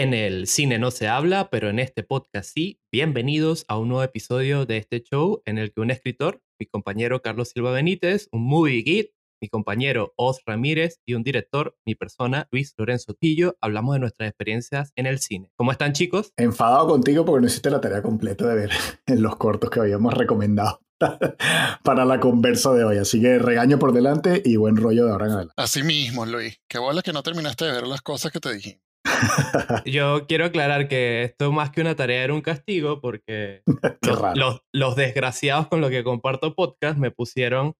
En el cine no se habla, pero en este podcast sí. Bienvenidos a un nuevo episodio de este show en el que un escritor, mi compañero Carlos Silva Benítez, un movie geek, mi compañero Oz Ramírez y un director, mi persona Luis Lorenzo Tillo, hablamos de nuestras experiencias en el cine. ¿Cómo están chicos? Enfadado contigo porque no hiciste la tarea completa de ver en los cortos que habíamos recomendado para la conversa de hoy. Así que regaño por delante y buen rollo de ahora en adelante. Así mismo, Luis. Qué bola que no terminaste de ver las cosas que te dije. Yo quiero aclarar que esto más que una tarea era un castigo porque los, los, desgraciados con los que comparto podcast me pusieron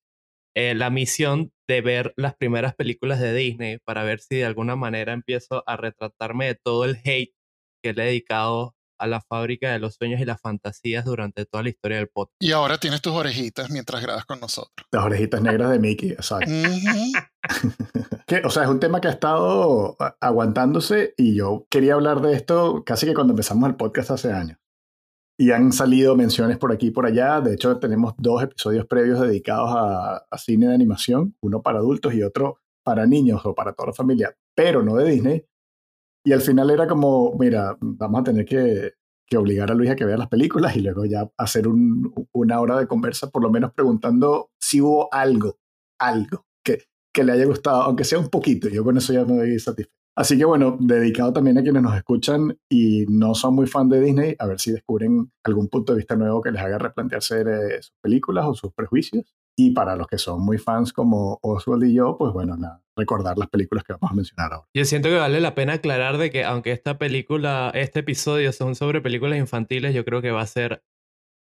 eh, la misión de ver las primeras películas de Disney para ver si de alguna manera empiezo a retratarme de todo el hate que le he dedicado a la fábrica de los sueños y las fantasías durante toda la historia del podcast. Y ahora tienes tus orejitas mientras grabas con nosotros. Las orejitas negras de Mickey, exacto. o sea, es un tema que ha estado aguantándose y yo quería hablar de esto casi que cuando empezamos el podcast hace años. Y han salido menciones por aquí y por allá. De hecho, tenemos dos episodios previos dedicados a, a cine de animación, uno para adultos y otro para niños o para toda la familia, pero no de Disney. Y al final era como, mira, vamos a tener que, que obligar a Luis a que vea las películas y luego ya hacer un, una hora de conversa, por lo menos preguntando si hubo algo, algo que, que le haya gustado, aunque sea un poquito. Yo con eso ya me doy satisfecho. Así que bueno, dedicado también a quienes nos escuchan y no son muy fan de Disney, a ver si descubren algún punto de vista nuevo que les haga replantearse eh, sus películas o sus prejuicios. Y para los que son muy fans como Oswald y yo, pues bueno, nada, recordar las películas que vamos a mencionar ahora. Yo siento que vale la pena aclarar de que aunque esta película, este episodio son sobre películas infantiles, yo creo que va a ser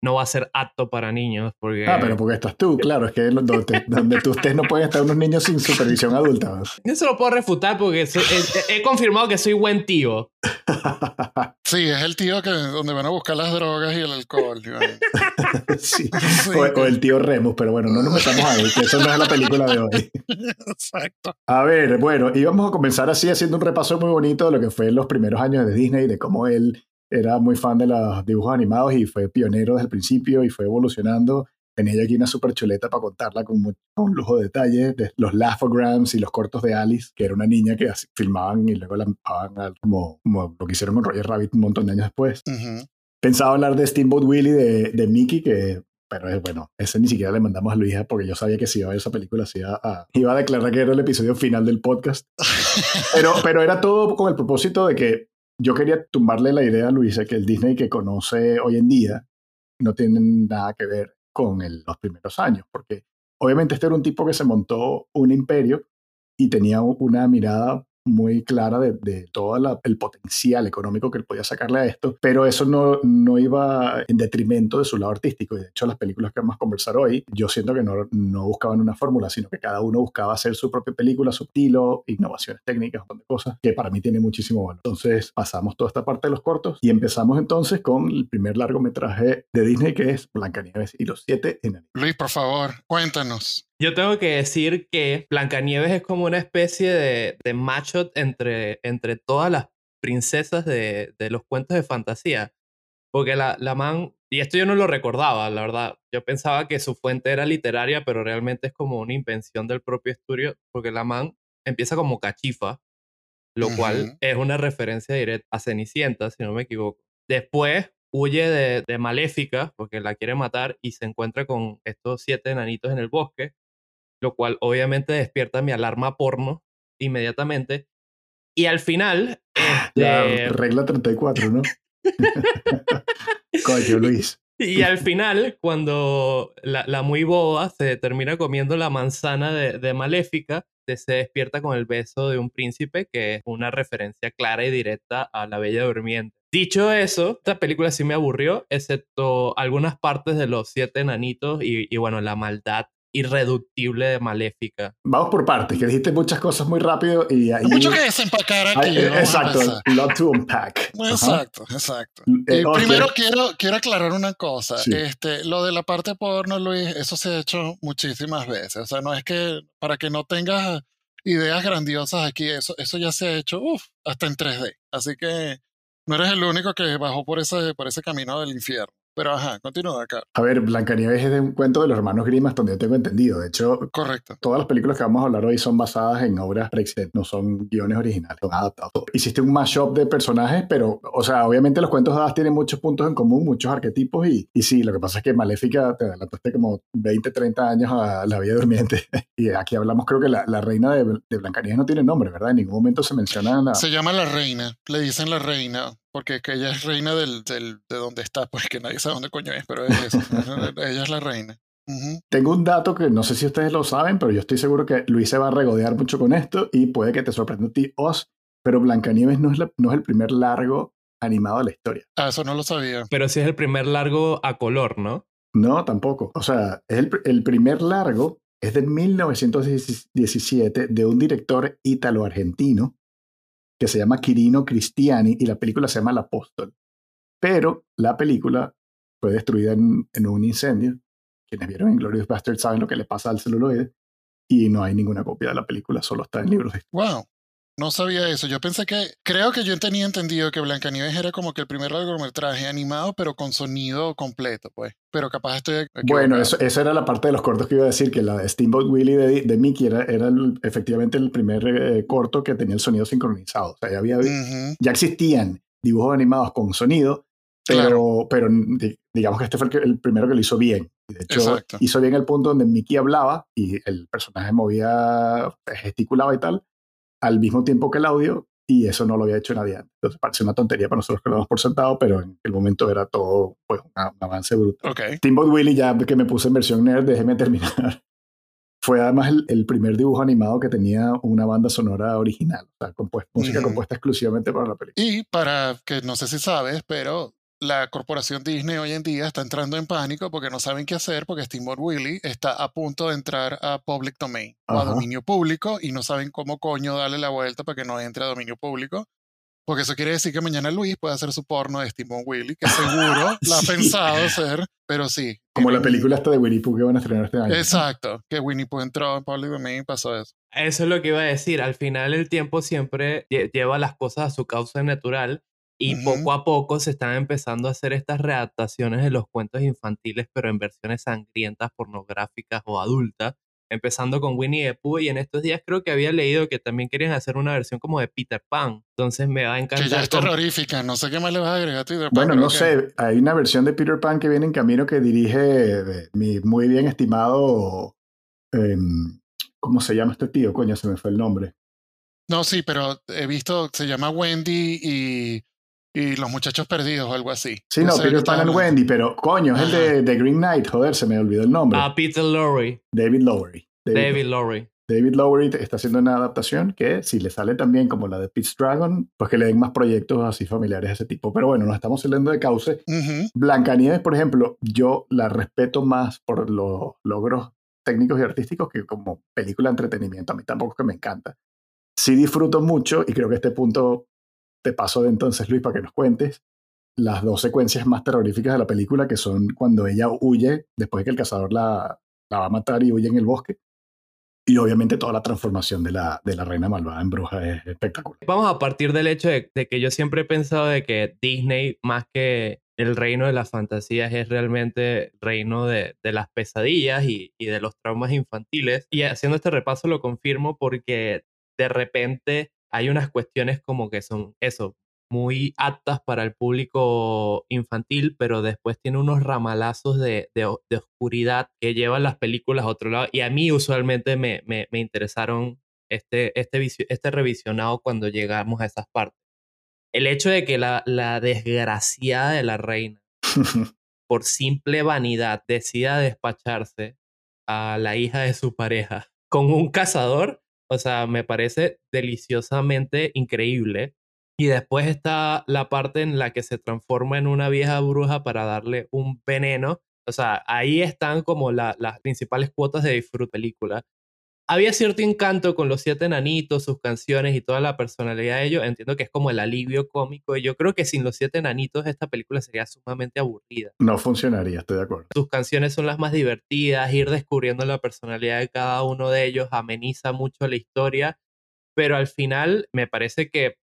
no va a ser apto para niños. Porque... Ah, pero porque estás tú, claro, es que donde, tú estés no pueden estar unos niños sin supervisión adulta. Yo se lo puedo refutar porque he, confirmado que soy buen tío. Sí, es el tío que donde van a buscar las drogas y el alcohol. sí. O, el tío Remus, pero bueno, no nos metamos ahí, que eso no es la película de hoy. Exacto. A ver, bueno, íbamos a comenzar así haciendo un repaso muy bonito de lo que fue los primeros años de Disney, de cómo él era muy fan de los dibujos animados y fue pionero desde el principio y fue evolucionando. Tenía yo aquí una super chuleta para contarla con, un lujo de detalle, de los laugh-o-grams y los cortos de Alice, que era una niña que filmaban y luego la empaban como, como lo que hicieron con Roger Rabbit un montón de años después. Pensaba hablar de Steamboat Willie de, de Mickey, que pero es bueno, ese ni siquiera le mandamos a Luisa porque yo sabía que si iba a ver esa película, iba a, iba a declarar que era el episodio final del podcast. Pero, pero era todo con el propósito de que yo quería tumbarle la idea a Luisa que el Disney que conoce hoy en día no tiene nada que ver con los primeros años, porque obviamente este era un tipo que se montó un imperio y tenía una mirada muy clara de, de todo el potencial económico que podía sacarle a esto, pero eso no, no iba en detrimento de su lado artístico. Y de hecho, las películas que vamos a conversar hoy, yo siento que no, no buscaban una fórmula, sino que cada uno buscaba hacer su propia película, su estilo, innovaciones técnicas, un montón de cosas, que para mí tiene muchísimo valor. Entonces, pasamos toda esta parte de los cortos y empezamos entonces con el primer largometraje de Disney, que es Blancanieves y los siete enanos. Luis, por favor, cuéntanos. Yo tengo que decir que Blancanieves es como una especie de, de macho entre, entre todas las princesas de, de, los cuentos de fantasía. Porque la, la man, y esto yo no lo recordaba, la verdad. Yo pensaba que su fuente era literaria, pero realmente es como una invención del propio estudio, porque la man empieza como cachifa, lo cual es una referencia directa a Cenicienta, si no me equivoco. Después huye de, de, Maléfica, porque la quiere matar, y se encuentra con estos siete enanitos en el bosque, lo cual obviamente despierta mi alarma porno inmediatamente. Y al final... La este regla 34, ¿no? Coño, Luis. Y al final, cuando la, la, muy boba se termina comiendo la manzana de, de Maléfica, se despierta con el beso de un príncipe, que es una referencia clara y directa a la Bella Durmiente. Dicho eso, esta película sí me aburrió, excepto algunas partes de los siete enanitos y, y bueno, la maldad irreductible de Maléfica. Vamos por partes, que dijiste muchas cosas muy rápido y Hay mucho que desempacar aquí. exacto, lot to unpack. Exacto, exacto. Eh, primero quiero, quiero aclarar una cosa. Este, lo de la parte porno, Luis, eso se ha hecho muchísimas veces. O sea, no es que para que no tengas ideas grandiosas aquí, eso, eso ya se ha hecho uf, hasta en 3D. Así que no eres el único que bajó por ese, por ese camino del infierno. Pero ajá, continúa acá. A ver, Blancanieves es de un cuento de los hermanos Grimm, donde yo tengo entendido. De hecho, correcto. Todas las películas que vamos a hablar hoy son basadas en obras preexistentes, no son guiones originales, son adaptados. Hiciste un mashup de personajes, pero, o sea, obviamente los cuentos de hadas tienen muchos puntos en común, muchos arquetipos, y, y sí, lo que pasa es que Maléfica te adelantaste como 20, 30 años a la vida durmiente. y aquí hablamos, creo que la, la reina de, de, Blancanieves no tiene nombre, ¿verdad? En ningún momento se menciona la... Se llama la reina, le dicen la reina, porque que ella es reina del, del, de donde está, pues que nadie sabe dónde coño es, pero es eso. ella es la reina. Tengo un dato que no sé si ustedes lo saben, pero yo estoy seguro que Luis se va a regodear mucho con esto y puede que te sorprenda a ti, Oz, pero Blancanieves no es, no es el primer largo animado de la historia. Ah, eso no lo sabía. Pero sí es el primer largo a color, ¿no? No, tampoco. O sea, es el, el primer largo es de 1917 de un director ítalo-argentino que se llama Quirino Cristiani y la película se llama El Apóstol. Pero la película fue destruida en, un incendio. Quienes vieron Inglorious Bastards saben lo que le pasa al celuloide y no hay ninguna copia de la película, solo está en libros de Wow. No sabía eso. Yo pensé que. Creo que yo tenía entendido que Blancanieves era como que el primer largometraje animado, pero con sonido completo, pues. Pero capaz estoy. Bueno, eso, esa era la parte de los cortos que iba a decir, que la de Steamboat Willie de, de Mickey era, era efectivamente el primer eh, corto que tenía el sonido sincronizado. O sea, ya, había, ya existían dibujos animados con sonido, pero, pero digamos que este fue el, el, primero que lo hizo bien. De hecho, Exacto. hizo bien el punto donde Mickey hablaba y el personaje movía, gesticulaba y tal al mismo tiempo que el audio y eso no lo había hecho nadie antes. Entonces parece una tontería para nosotros que lo damos por sentado, pero en el momento era todo pues, un, avance brutal. Okay. Steamboat Willie, ya que me puse en versión nerd, déjeme terminar. Fue además el, el, primer dibujo animado que tenía una banda sonora original, o sea, compuesta, música mm. compuesta exclusivamente para la película. Y para que no sé si sabes, pero la corporación Disney hoy en día está entrando en pánico porque no saben qué hacer porque Steamboat Willie está a punto de entrar a public domain o a dominio público y no saben cómo coño darle la vuelta para que no entre a dominio público. Porque eso quiere decir que mañana Luis puede hacer su porno de Steamboat Willie, que seguro la ha pensado hacer, pero sí. Como la película esta de Winnie Pooh que van a estrenar este año. Exacto, que Winnie Pooh entró en public domain y pasó eso. Eso es lo que iba a decir. Al final el tiempo siempre lleva las cosas a su causa natural y poco a poco se están empezando a hacer estas readaptaciones de los cuentos infantiles, pero en versiones sangrientas, pornográficas o adultas, empezando con Winnie the Pooh. Y en estos días creo que había leído que también querían hacer una versión como de Peter Pan. Entonces me va a encantar. Que ya es terrorífica, no sé qué más le vas a agregar a Peter Pan. Bueno, no sé, hay una versión de Peter Pan que viene en camino que dirige mi muy bien estimado. Eh, ¿Cómo se llama este tío? Coño, se me fue el nombre. No, sí, pero he visto, se llama Wendy y y Los Muchachos Perdidos o algo así. Sí, no, Peter Pan and Wendy, pero coño, es el de, de, Green Knight, joder, se me olvidó el nombre. Ah, Peter Lorre. David Lowery. David, David Lowry. David Lowery está haciendo una adaptación que si le sale también como la de Pete's Dragon, pues que le den más proyectos así familiares de ese tipo. Pero bueno, nos estamos saliendo de cauce. Uh -huh. Blancanieves, por ejemplo, yo la respeto más por los logros técnicos y artísticos que como película de entretenimiento. A mí tampoco es que me encanta. Sí disfruto mucho y creo que este punto te paso de entonces, Luis, para que nos cuentes las dos secuencias más terroríficas de la película, que son cuando ella huye, después de que el cazador la, la va a matar y huye en el bosque. Y obviamente toda la transformación de la, de la reina malvada en bruja es espectacular. Vamos a partir del hecho de, que yo siempre he pensado de que Disney, más que el reino de las fantasías, es realmente reino de, de las pesadillas y de los traumas infantiles. Y haciendo este repaso lo confirmo porque de repente hay unas cuestiones como que son eso, muy aptas para el público infantil, pero después tiene unos ramalazos de, de, de, oscuridad que llevan las películas a otro lado. Y a mí usualmente me, me, me interesaron este, este, este revisionado cuando llegamos a esas partes. El hecho de que la, la desgraciada de la reina, por simple vanidad, decida despacharse a la hija de su pareja con un cazador o sea, me parece deliciosamente increíble. Y después está la parte en la que se transforma en una vieja bruja para darle un veneno. O sea, ahí están como la, las principales cuotas de disfrute película había cierto encanto con los siete enanitos, sus canciones y toda la personalidad de ellos. Entiendo que es como el alivio cómico. Y yo creo que sin los siete enanitos esta película sería sumamente aburrida. No funcionaría, estoy de acuerdo. Sus canciones son las más divertidas, ir descubriendo la personalidad de cada uno de ellos ameniza mucho la historia. Pero al final me parece que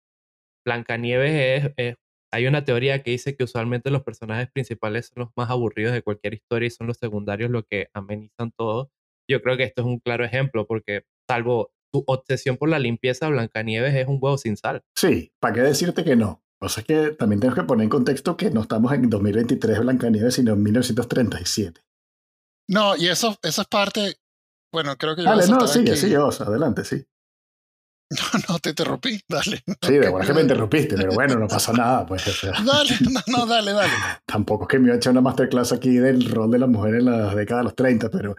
Blancanieves es, es hay una teoría que dice que usualmente los personajes principales son los más aburridos de cualquier historia y son los secundarios los que amenizan todo. Yo creo que esto es un claro ejemplo porque salvo tu obsesión por la limpieza, Blancanieves es un huevo sin sal. Sí, ¿para qué decirte que no? O sea, es que también tengo que poner en contexto que no estamos en 2023 Blancanieves, sino en 1937. No, y eso, eso es parte. Bueno, creo que. Dale, no, sigue, sigue, adelante, sí. No, no, te interrumpí, dale. Sí, de verdad que me interrumpiste, pero bueno, no pasa nada, pues. Dale, no, no, dale, dale. Tampoco es que me iba a echar una masterclass aquí del rol de la mujer en la década de los 30, pero,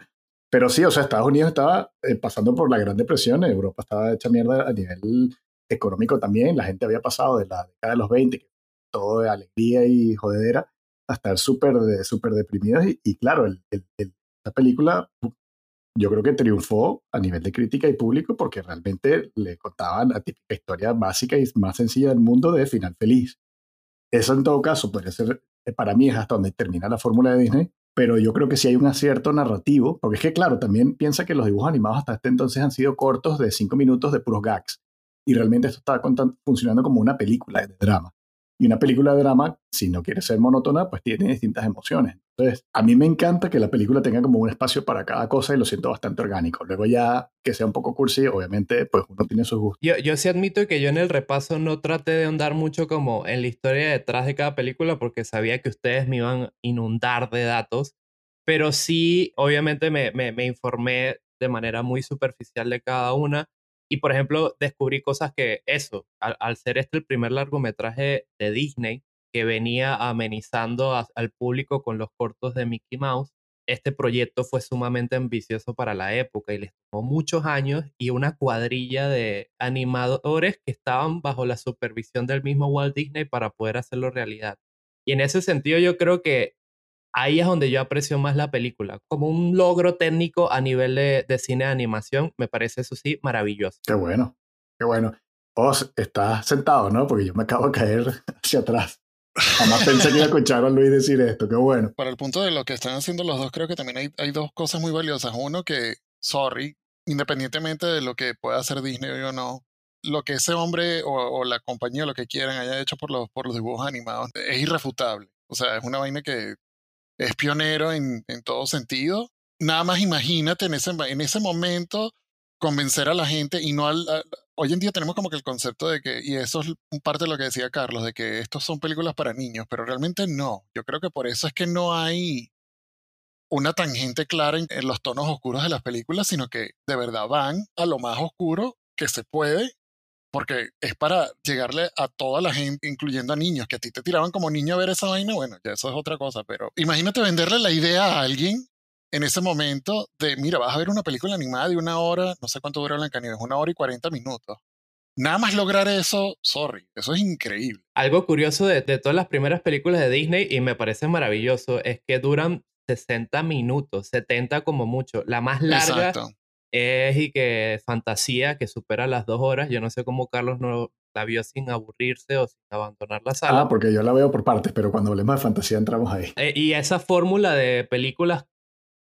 pero sí, o sea, Estados Unidos estaba eh, pasando por la Gran Depresión, Europa estaba hecha mierda a nivel económico también, la gente había pasado de la década de los 20, todo de alegría y jodedera, a estar súper súper deprimidos y, claro, el, la película yo creo que triunfó a nivel de crítica y público porque realmente le contaban la típica historia básica y más sencilla del mundo de final feliz. Eso en todo caso podría ser, eh, para mí es hasta donde termina la fórmula de Disney, pero yo creo que sí hay un acierto narrativo, porque es que claro, también piensa que los dibujos animados hasta este entonces han sido cortos de cinco minutos de puros gags, y realmente esto estaba funcionando como una película de drama. Y una película de drama, si no quiere ser monótona, pues tiene distintas emociones. Entonces, a mí me encanta que la película tenga como un espacio para cada cosa y lo siento bastante orgánico. Luego ya que sea un poco cursi, obviamente, pues uno tiene sus gustos. Yo, yo sí admito que yo en el repaso no traté de andar mucho como en la historia detrás de cada película porque sabía que ustedes me iban a inundar de datos, pero sí, obviamente me, me, me informé de manera muy superficial de cada una y por ejemplo, descubrí cosas que eso, al, ser este el primer largometraje de Disney que venía amenizando al público con los cortos de Mickey Mouse, este proyecto fue sumamente ambicioso para la época y les tomó muchos años y una cuadrilla de animadores que estaban bajo la supervisión del mismo Walt Disney para poder hacerlo realidad. Y en ese sentido yo creo que ahí es donde yo aprecio más la película. Como un logro técnico a nivel de, cine de animación, me parece eso sí maravilloso. Qué bueno, qué bueno. Vos estás sentado, ¿no? Porque yo me acabo de caer hacia atrás. Jamás pensé que iba a escuchar a Luis decir esto, qué bueno. Para el punto de lo que están haciendo los dos, creo que también hay, hay dos cosas muy valiosas. Uno que, sorry, independientemente de lo que pueda hacer Disney o no, lo que ese hombre o, o, la compañía, lo que quieran, haya hecho por los, por los dibujos animados es irrefutable. O sea, es una vaina que es pionero en, en todo sentido. Nada más imagínate en ese, en ese momento convencer a la gente y no al, hoy en día tenemos como que el concepto de que, y eso es parte de lo que decía Carlos, de que estos son películas para niños, pero realmente no. Yo creo que por eso es que no hay una tangente clara en, en los tonos oscuros de las películas, sino que de verdad van a lo más oscuro que se puede porque es para llegarle a toda la gente, incluyendo a niños, que a ti te tiraban como niño a ver esa vaina, bueno, ya eso es otra cosa, pero imagínate venderle la idea a alguien en ese momento de, mira, vas a ver una película animada de una hora, no sé cuánto dura Blancanieves, una hora y 40 minutos. Nada más lograr eso, sorry, eso es increíble. Algo curioso de, de todas las primeras películas de Disney, y me parece maravilloso, es que duran 60 minutos, 70 como mucho. La más larga Exacto es y que fantasía que supera las dos horas. Yo no sé cómo Carlos no la vio sin aburrirse o sin abandonar la sala. Ah, porque yo la veo por partes, pero cuando hablemos de fantasía entramos ahí. Eh, y esa fórmula de películas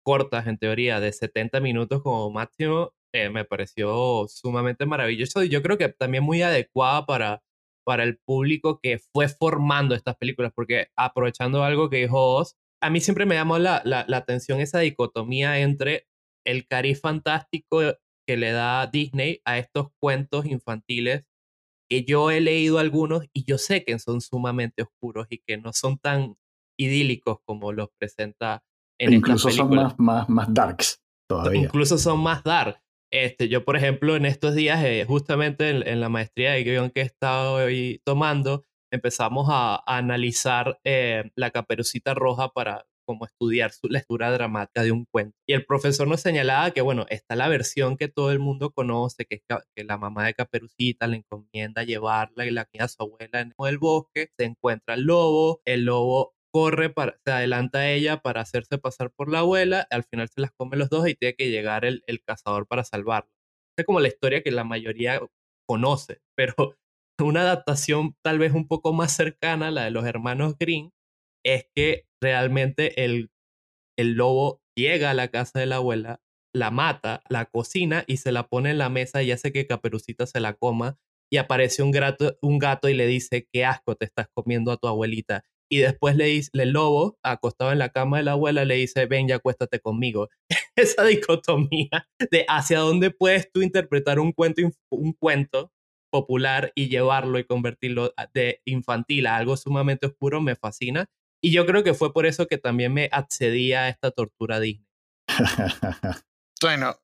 cortas, en teoría, de 70 minutos como máximo, eh, me pareció sumamente maravilloso y yo creo que también muy adecuada para, para el público que fue formando estas películas, porque aprovechando algo que dijo Oz, a mí siempre me llamó la, la, la atención esa dicotomía entre el cariz fantástico que le da Disney a estos cuentos infantiles que yo he leído algunos y yo sé que son sumamente oscuros y que no son tan idílicos como los presenta en Incluso son más, más, más darks todavía. Incluso son más dark. Este, yo, por ejemplo, en estos días, eh, justamente en, la maestría de guion que he estado hoy tomando, empezamos a, analizar eh, la caperucita roja para como estudiar su, lectura dramática de un cuento. Y el profesor nos señalaba que, bueno, está la versión que todo el mundo conoce, que es que la mamá de Caperucita le encomienda llevarla y la guía a su abuela en el bosque, se encuentra el lobo, el lobo corre, para, se adelanta a ella para hacerse pasar por la abuela, al final se las come los dos y tiene que llegar el, el cazador para salvarla. Es como la historia que la mayoría conoce, pero una adaptación tal vez un poco más cercana la de los hermanos Green es que realmente el, el lobo llega a la casa de la abuela, la mata, la cocina y se la pone en la mesa y hace que Caperucita se la coma y aparece un, gato, un gato y le dice, qué asco te estás comiendo a tu abuelita. Y después le dice, el lobo, acostado en la cama de la abuela, le dice, ven, ya acuéstate conmigo. Esa dicotomía de hacia dónde puedes tú interpretar un cuento, un cuento popular y llevarlo y convertirlo de infantil a algo sumamente oscuro me fascina. Y yo creo que fue por eso que también me accedía a esta tortura Disney. bueno.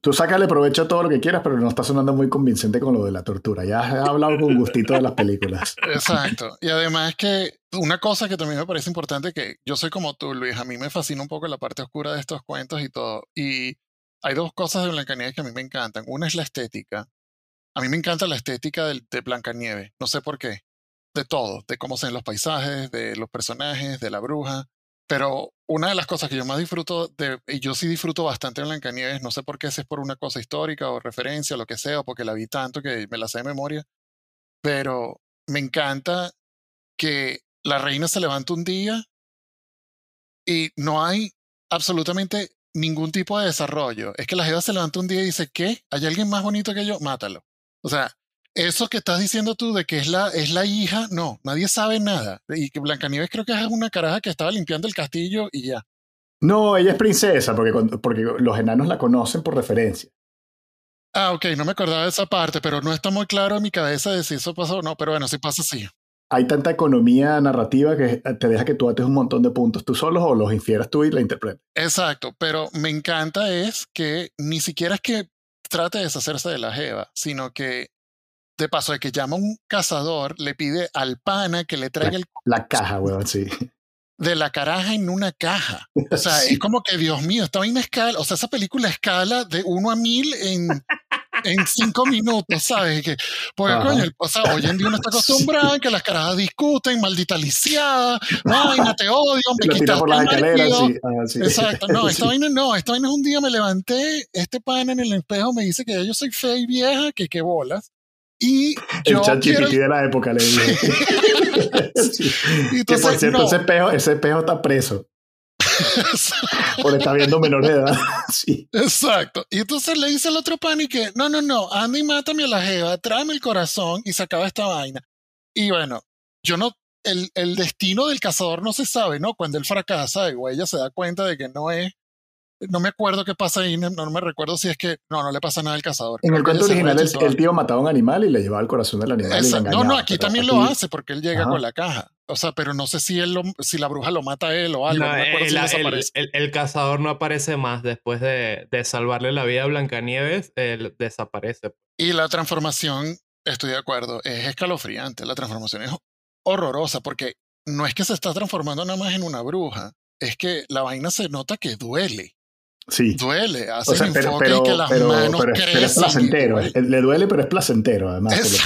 Tú sácale provecho a todo lo que quieras, pero no está sonando muy convincente con lo de la tortura. Ya has hablado con gustito de las películas. Exacto. Y además que una cosa que también me parece importante, que yo soy como tú, Luis, a mí me fascina un poco la parte oscura de estos cuentos y todo. Y hay dos cosas de Blancanieves que a mí me encantan. Una es la estética. A mí me encanta la estética de, de Blancanieves. No sé por qué de todo, de cómo se ven los paisajes, de los personajes, de la bruja. Pero una de las cosas que yo más disfruto, de, y yo sí disfruto bastante en Blancanieves, no sé por qué, si es por una cosa histórica o referencia lo que sea, o porque la vi tanto que me la sé de memoria, pero me encanta que la reina se levanta un día y no hay absolutamente ningún tipo de desarrollo. Es que la jeva se levanta un día y dice, ¿qué? ¿Hay alguien más bonito que yo? Mátalo. O sea, eso que estás diciendo tú de que es la, es la hija, no, nadie sabe nada. Y que Blancanieves creo que es una caraja que estaba limpiando el castillo y ya. No, ella es princesa, porque, porque los enanos la conocen por referencia. Ah, ok, no me acordaba de esa parte, pero no está muy claro en mi cabeza de si eso pasó o no, pero bueno, si pasa, sí. Hay tanta economía narrativa que te deja que tú ates un montón de puntos tú solos o los infieras tú y la interpretes. Exacto, pero me encanta es que ni siquiera es que trate de deshacerse de la Jeva, sino que de paso de que llama a un cazador, le pide al pana que le traiga el... La caja, weón, sí. De la caraja en una caja. O sea, es como que, Dios mío, está en escala, o sea, esa película escala de uno a mil en, en cinco minutos, ¿sabes? Que, porque, coño, o sea, hoy en día uno está acostumbrado a que las carajas discuten, maldita lisiada, vaina, te odio, me quitas por la escalera, sí. Exacto, no, esta vaina no, esta vaina es un día me levanté, este pana en el espejo me dice que yo soy fea y vieja, que qué bolas. Y el chat quiero... de la época le dije. que por cierto, ese, espejo, ese espejo está preso. por estar viendo menor de edad. sí. Exacto. Y entonces le dice al otro pan y que, no, no, no, anda y mátame a la jeva, tráeme el corazón y se acaba esta vaina. Y bueno, yo no, el, el destino del cazador no se sabe, ¿no? Cuando él fracasa, igual ella se da cuenta de que no es no me acuerdo qué pasa ahí, no, me recuerdo si es que no, no le pasa nada al cazador. En el cuento original el, tío mataba a un animal y le llevaba el corazón del animal. no, no, aquí también lo hace porque él llega con la caja. O sea, pero no sé si él si la bruja lo mata a él o algo. No, el, cazador no aparece más después de, de, salvarle la vida a Blancanieves, él desaparece. Y la transformación, estoy de acuerdo, es escalofriante. La transformación es horrorosa porque no es que se está transformando nada más en una bruja, es que la vaina se nota que duele. Sí. Duele, hace o sea, pero, pero, que las pero, manos pero, es placentero. Le duele, pero es placentero, además.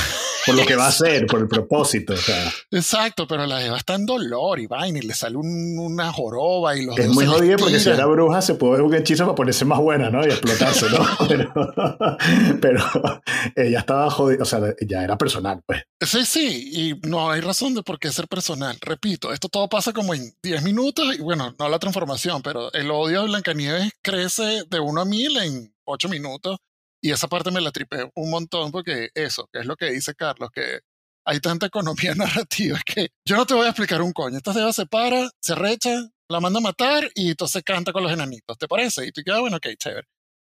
Por lo, que va a hacer, por el propósito. O sea. Exacto, pero la Eva está en dolor y vaina y le sale una joroba y los Es muy jodido porque si era bruja se puede ver un hechizo para ponerse más buena, ¿no? Y explotarse, ¿no? pero, ella estaba jodida, o sea, ya era personal, pues. Sí, sí, y no hay razón de por qué ser personal. Repito, esto todo pasa como en 10 minutos y bueno, no la transformación, pero el odio de Blancanieves crece de uno a mil en ocho minutos. Y esa parte me la tripé un montón porque eso, que es lo que dice Carlos, que hay tanta economía narrativa que yo no te voy a explicar un coño. Esta deba se para, se recha, la manda a matar y entonces canta con los enanitos. ¿Te parece? Y tú quedas, bueno, ok, chévere.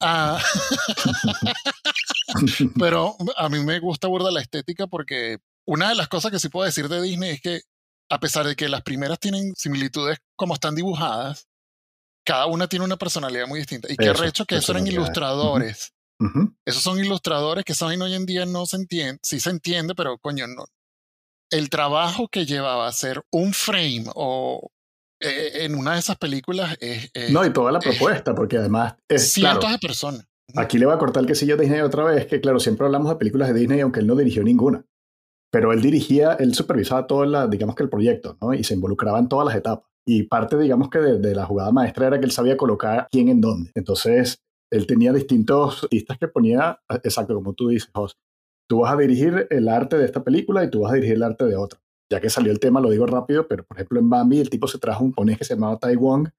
Ah, pero a mí me gusta burda la estética porque una de las cosas que sí puedo decir de Disney es que a pesar de que las primeras tienen similitudes como están dibujadas, cada una tiene una personalidad muy distinta. Y qué recho que esos eran ilustradores. Esos son ilustradores que saben hoy en día no se entiende, sí se entiende, pero coño, no. El trabajo que llevaba a hacer un frame o eh, en una de esas películas es, No, y toda la propuesta, porque además es. Cientos de personas. Aquí le voy a cortar el quesillo de Disney otra vez, que claro, siempre hablamos de películas de Disney, aunque él no dirigió ninguna. Pero él dirigía, él supervisaba todo, la, digamos que el proyecto, ¿no? Y se involucraba en todas las etapas. Y parte, digamos que de, la jugada maestra era que él sabía colocar quién en dónde. Entonces, él tenía distintos artistas que ponía, exacto como tú dices, Jos, tú vas a dirigir el arte de esta película y tú vas a dirigir el arte de otra. Ya que salió el tema, lo digo rápido, pero por ejemplo en Bambi el tipo se trajo un ponés que se llamaba Tai Wong,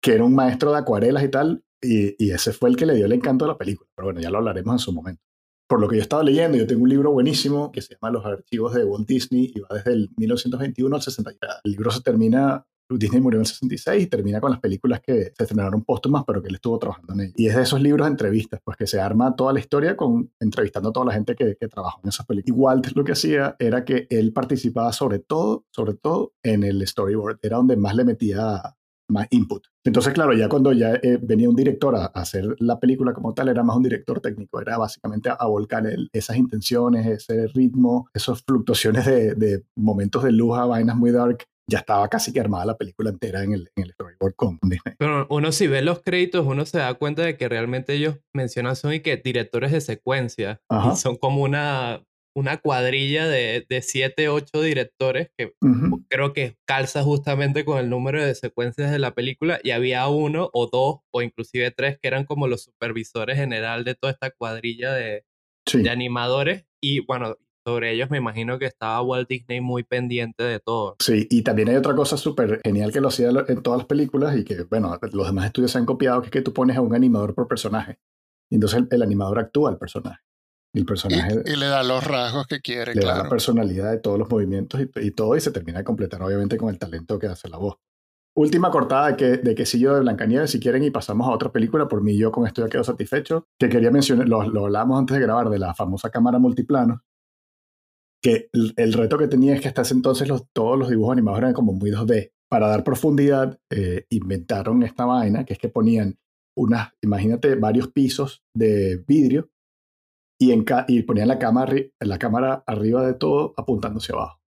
que era un maestro de acuarelas y tal, y, y, ese fue el que le dio el encanto a la película. Pero bueno, ya lo hablaremos en su momento. por lo que yo estaba leyendo, yo tengo un libro buenísimo que se llama Los archivos de Walt Disney y va desde el 1921 al 60. El libro se termina Disney murió en el 66 y termina con las películas que se estrenaron póstumas, pero que él estuvo trabajando en ellas. Y es de esos libros de entrevistas, pues que se arma toda la historia con entrevistando a toda la gente que, que trabajó en esas películas. Y Walt lo que hacía era que él participaba sobre todo, sobre todo en el storyboard. Era donde más le metía más input. Entonces, claro, ya cuando ya eh, venía un director a, hacer la película como tal, era más un director técnico, era básicamente a, volcar esas intenciones, ese ritmo, esas fluctuaciones de, de, momentos de luz a vainas muy dark ya estaba casi que armada la película entera en el, en el storyboard con Disney. Pero uno si ve los créditos, uno se da cuenta de que realmente ellos mencionan son y que directores de secuencia. son como una, una cuadrilla de, de siete, ocho directores que creo que calza justamente con el número de secuencias de la película y había uno o dos o inclusive tres que eran como los supervisores general de toda esta cuadrilla de, de animadores y bueno, sobre ellos me imagino que estaba Walt Disney muy pendiente de todo. Sí, y también hay otra cosa súper genial que lo hacía en todas las películas y que, bueno, los demás estudios se han copiado, que es que tú pones a un animador por personaje. Y entonces el, animador actúa al personaje. Y el personaje... Y, le da los rasgos que quiere, le da la personalidad de todos los movimientos y, todo, y se termina de completar obviamente con el talento que hace la voz. Última cortada de, que, de quesillo de Blancanieves, si quieren, y pasamos a otra película. Por mí, yo con esto ya quedo satisfecho. Que quería mencionar, lo, lo hablábamos antes de grabar, de la famosa cámara multiplano, que el, reto que tenía es que hasta ese entonces los, todos los dibujos animados eran como muy 2D. Para dar profundidad, eh, inventaron esta vaina, que es que ponían unas, imagínate, varios pisos de vidrio y, en y ponían la cámara, la cámara arriba de todo apuntándose abajo.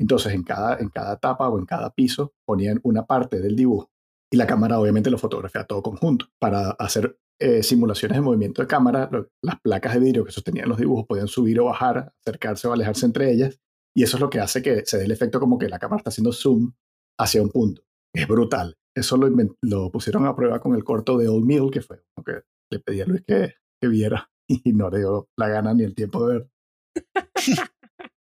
Entonces, en cada, en cada tapa o en cada piso ponían una parte del dibujo y la cámara obviamente lo fotografía todo conjunto para hacer eh, simulaciones de movimiento de cámara, las placas de vidrio que sostenían los dibujos podían subir o bajar, acercarse o alejarse entre ellas, y eso es lo que hace que se dé el efecto como que la cámara está haciendo zoom hacia un punto. Es brutal. Eso lo, lo pusieron a prueba con el corto de Old Mill, que fue lo que le pedí a Luis que, que viera, y no le dio la gana ni el tiempo de ver.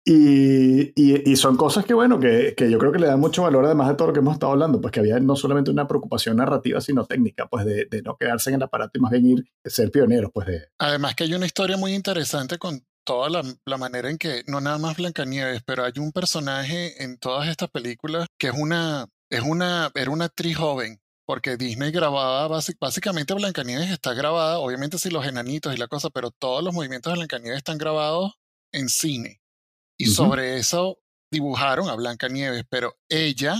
Y, y, son cosas que, bueno, que, que, yo creo que le dan mucho valor, además de todo lo que hemos estado hablando, pues que había no solamente una preocupación narrativa, sino técnica, pues de, de no quedarse en el aparato y más bien ir, ser pioneros, pues de... Además que hay una historia muy interesante con toda la, la, manera en que, no nada más Blancanieves, pero hay un personaje en todas estas películas que es una, es una, era una actriz joven, porque Disney grababa, básicamente Blancanieves está grabada, obviamente si los enanitos y la cosa, pero todos los movimientos de Blancanieves están grabados en cine. Y sobre eso dibujaron a Blanca Nieves, pero ella,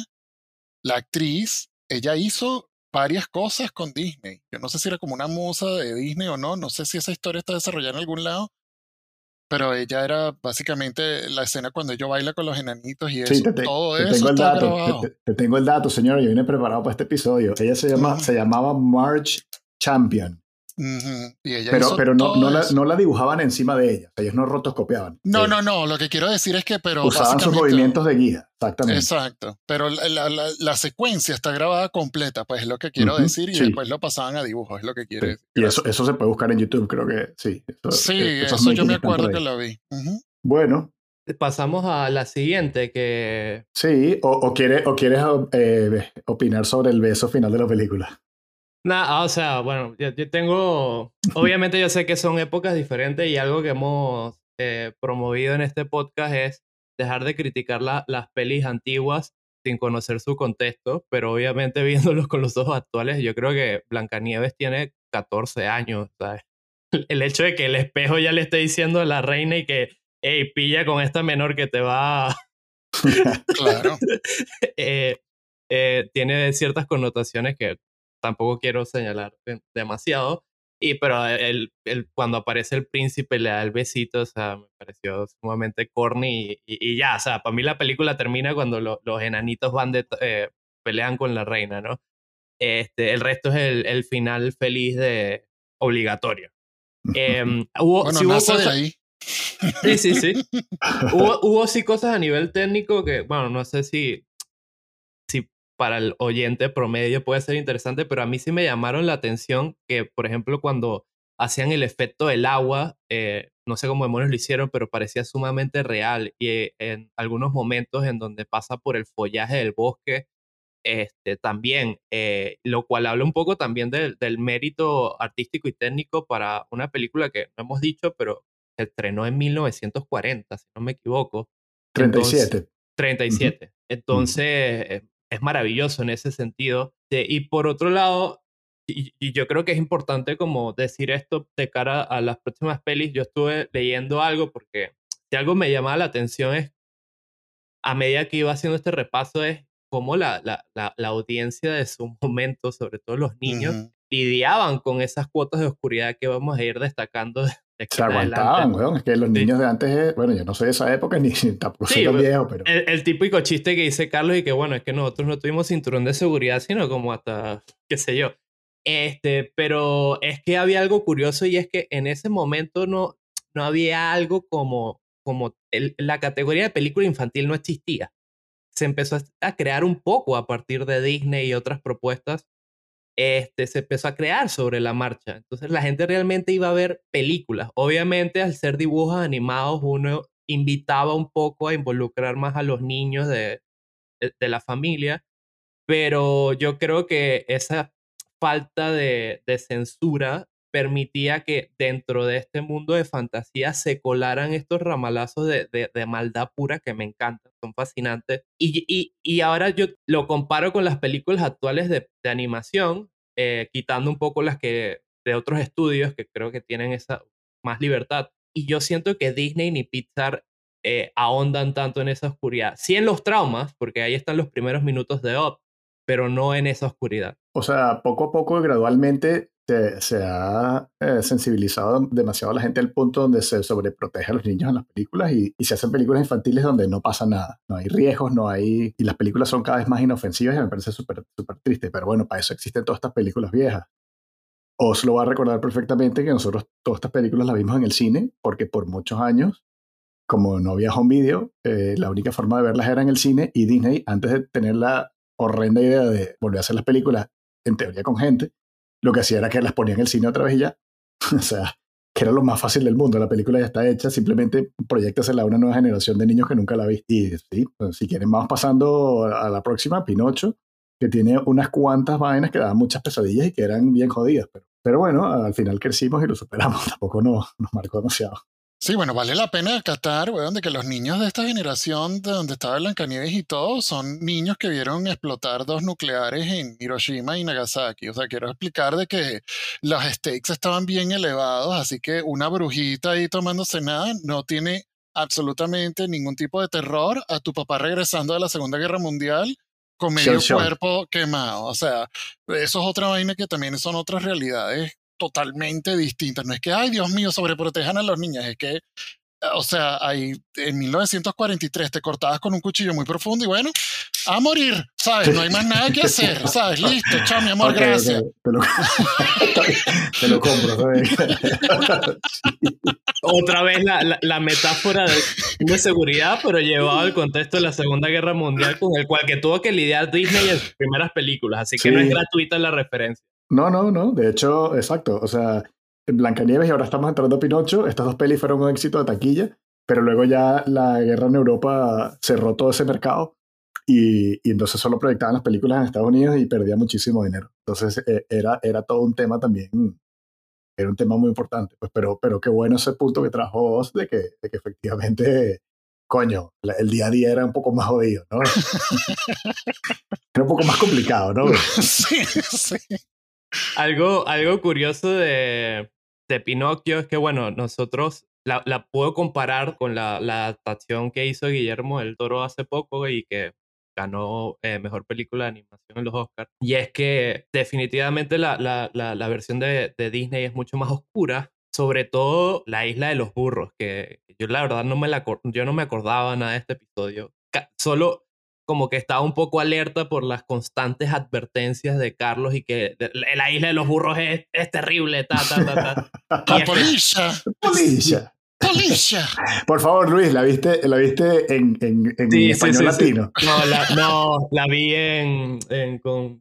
la actriz, ella hizo varias cosas con Disney. Yo no sé si era como una musa de Disney o no, no sé si esa historia está desarrollada en algún lado, pero ella era básicamente la escena cuando ella baila con los enanitos y eso, todo eso tengo el dato, te, tengo el dato, señor, yo vine preparado para este episodio. Ella se, llama, se llamaba March Champion pero pero no, no, la, no, la, dibujaban encima de ella, ellos no rotoscopiaban. No, no, no, lo que quiero decir es que pero usaban sus movimientos de guía, exactamente. Exacto, pero la, la, la, secuencia está grabada completa, pues es lo que quiero decir, y después lo pasaban a dibujos, es lo que quiero decir. Y eso, eso se puede buscar en YouTube, creo que sí. sí, eh, eso, yo me acuerdo que lo vi. Bueno, Pasamos a la siguiente que... Sí, o, o quieres, o quieres eh, opinar sobre el beso final de la película. Nada, o sea, bueno, yo, tengo, obviamente yo sé que son épocas diferentes y algo que hemos eh, promovido en este podcast es dejar de criticar las pelis antiguas sin conocer su contexto, pero obviamente viéndolos con los ojos actuales, yo creo que Blancanieves tiene 14 años, ¿sabes? El hecho de que el espejo ya le esté diciendo a la reina y que, hey, pilla con esta menor que te va... claro. Eh, eh, tiene ciertas connotaciones que tampoco quiero señalar demasiado. Y pero el, el, cuando aparece el príncipe le da el besito, o sea, me pareció sumamente corny y, ya, o sea, para mí la película termina cuando los enanitos van de, eh, pelean con la reina, ¿no? Este, el resto es el, el final feliz de obligatorio. Em, hubo, bueno, hubo ahí. Sí, sí, sí. hubo, hubo sí cosas a nivel técnico que, bueno, no sé si para el oyente promedio puede ser interesante, pero a mí sí me llamaron la atención que, por ejemplo, cuando hacían el efecto del agua, eh, no sé cómo demonios lo hicieron, pero parecía sumamente real y eh, en algunos momentos en donde pasa por el follaje del bosque, este, también, eh, lo cual habla un poco también del, del mérito artístico y técnico para una película que no hemos dicho, pero se estrenó en 1940, si no me equivoco. 37. 37. Entonces, es maravilloso en ese sentido. Y por otro lado, y, yo creo que es importante como decir esto de cara a las próximas pelis. Yo estuve leyendo algo porque si algo me llamaba la atención es, a medida que iba haciendo este repaso, es cómo la, la, la, audiencia de su momento, sobre todo los niños, lidiaban con esas cuotas de oscuridad que vamos a ir destacando se aguantaban, weón. Es que los niños de antes, eh, bueno, yo no soy de esa época ni tampoco soy viejo, pero. El, típico chiste que dice Carlos y que, bueno, es que nosotros no tuvimos cinturón de seguridad, sino como hasta, qué sé yo. Este, pero es que había algo curioso y es que en ese momento no, no había algo como, como la categoría de película infantil no existía. Se empezó a crear un poco a partir de Disney y otras propuestas este, se empezó a crear sobre la marcha. Entonces la gente realmente iba a ver películas. Obviamente al ser dibujos animados uno invitaba un poco a involucrar más a los niños de, de, la familia, pero yo creo que esa falta de, de censura permitía que dentro de este mundo de fantasía se colaran estos ramalazos de, de, maldad pura que me encantan, son fascinantes. Y, y, y, ahora yo lo comparo con las películas actuales de, de animación, eh, quitando un poco las que de otros estudios que creo que tienen esa más libertad. Y yo siento que Disney ni Pixar eh, ahondan tanto en esa oscuridad. Sí en los traumas, porque ahí están los primeros minutos de Up, pero no en esa oscuridad. O sea, poco a poco, gradualmente, se, ha eh, sensibilizado demasiado a la gente al punto donde se sobreprotege a los niños en las películas y, se hacen películas infantiles donde no pasa nada, no hay riesgos, no hay... y las películas son cada vez más inofensivas y me parece súper súper triste, pero bueno, para eso existen todas estas películas viejas. Os lo va a recordar perfectamente que nosotros todas estas películas las vimos en el cine porque por muchos años, como no había home video, eh, la única forma de verlas era en el cine y Disney, antes de tener la horrenda idea de volver a hacer las películas en teoría con gente, lo que hacía era que las ponía en el cine otra vez y ya. o sea, que era lo más fácil del mundo. La película ya está hecha, simplemente proyectasela a una nueva generación de niños que nunca la vi. Y sí, pues, si quieren, vamos pasando a la próxima, Pinocho, que tiene unas cuantas vainas que daban muchas pesadillas y que eran bien jodidas. Pero, pero bueno, al final crecimos y lo superamos. Tampoco nos, nos marcó demasiado. Sí, bueno, vale la pena acatar, weón, de que los niños de esta generación, de donde estaba Blancanieves y todo, son niños que vieron explotar dos nucleares en Hiroshima y Nagasaki. O sea, quiero explicar de que los stakes estaban bien elevados, así que una brujita ahí tomándose nada no tiene absolutamente ningún tipo de terror a tu papá regresando de la Segunda Guerra Mundial con medio cuerpo quemado. O sea, eso es otra vaina que también son otras realidades totalmente distintas. No es que, ay, Dios mío, sobreprotejan a los niños, es que, o sea, hay, en 1943 te cortabas con un cuchillo muy profundo y bueno, a morir, ¿sabes? No hay más nada que hacer, ¿sabes? Listo, chao, mi amor, gracias. Te, lo, compro, ¿sabes? Otra vez la, la, metáfora de, seguridad, pero llevado al contexto de la Segunda Guerra Mundial con el cual que tuvo que lidiar Disney en sus primeras películas, así que no es gratuita la referencia. No, no, no. De hecho, exacto. O sea, Blancanieves y ahora estamos entrando a Pinocho. Estas dos pelis fueron un éxito de taquilla, pero luego ya la guerra en Europa cerró todo ese mercado y, entonces solo proyectaban las películas en Estados Unidos y perdía muchísimo dinero. Entonces eh, era, era todo un tema también, era un tema muy importante. Pues, pero, pero qué bueno ese punto que trajo vos de que, de que efectivamente coño, el día a día era un poco más jodido, ¿no? era un poco más complicado, ¿no? sí, sí. Algo, algo curioso de, de Pinocchio es que, bueno, nosotros la, la puedo comparar con la, adaptación que hizo Guillermo del Toro hace poco y que ganó eh, Mejor Película de Animación en los Oscars. Y es que definitivamente la, la, la versión de, de, Disney es mucho más oscura, sobre todo la isla de los burros, que yo la verdad no me, la, yo no me acordaba nada de este episodio. Solo como que estaba un poco alerta por las constantes advertencias de Carlos y que la isla de los burros es, es terrible, ta, ta, ta, ta. Polilla. Polilla. Polilla. Por favor, Luis, ¿la viste, la viste en, en, en español latino? No, la, no, la vi en, en con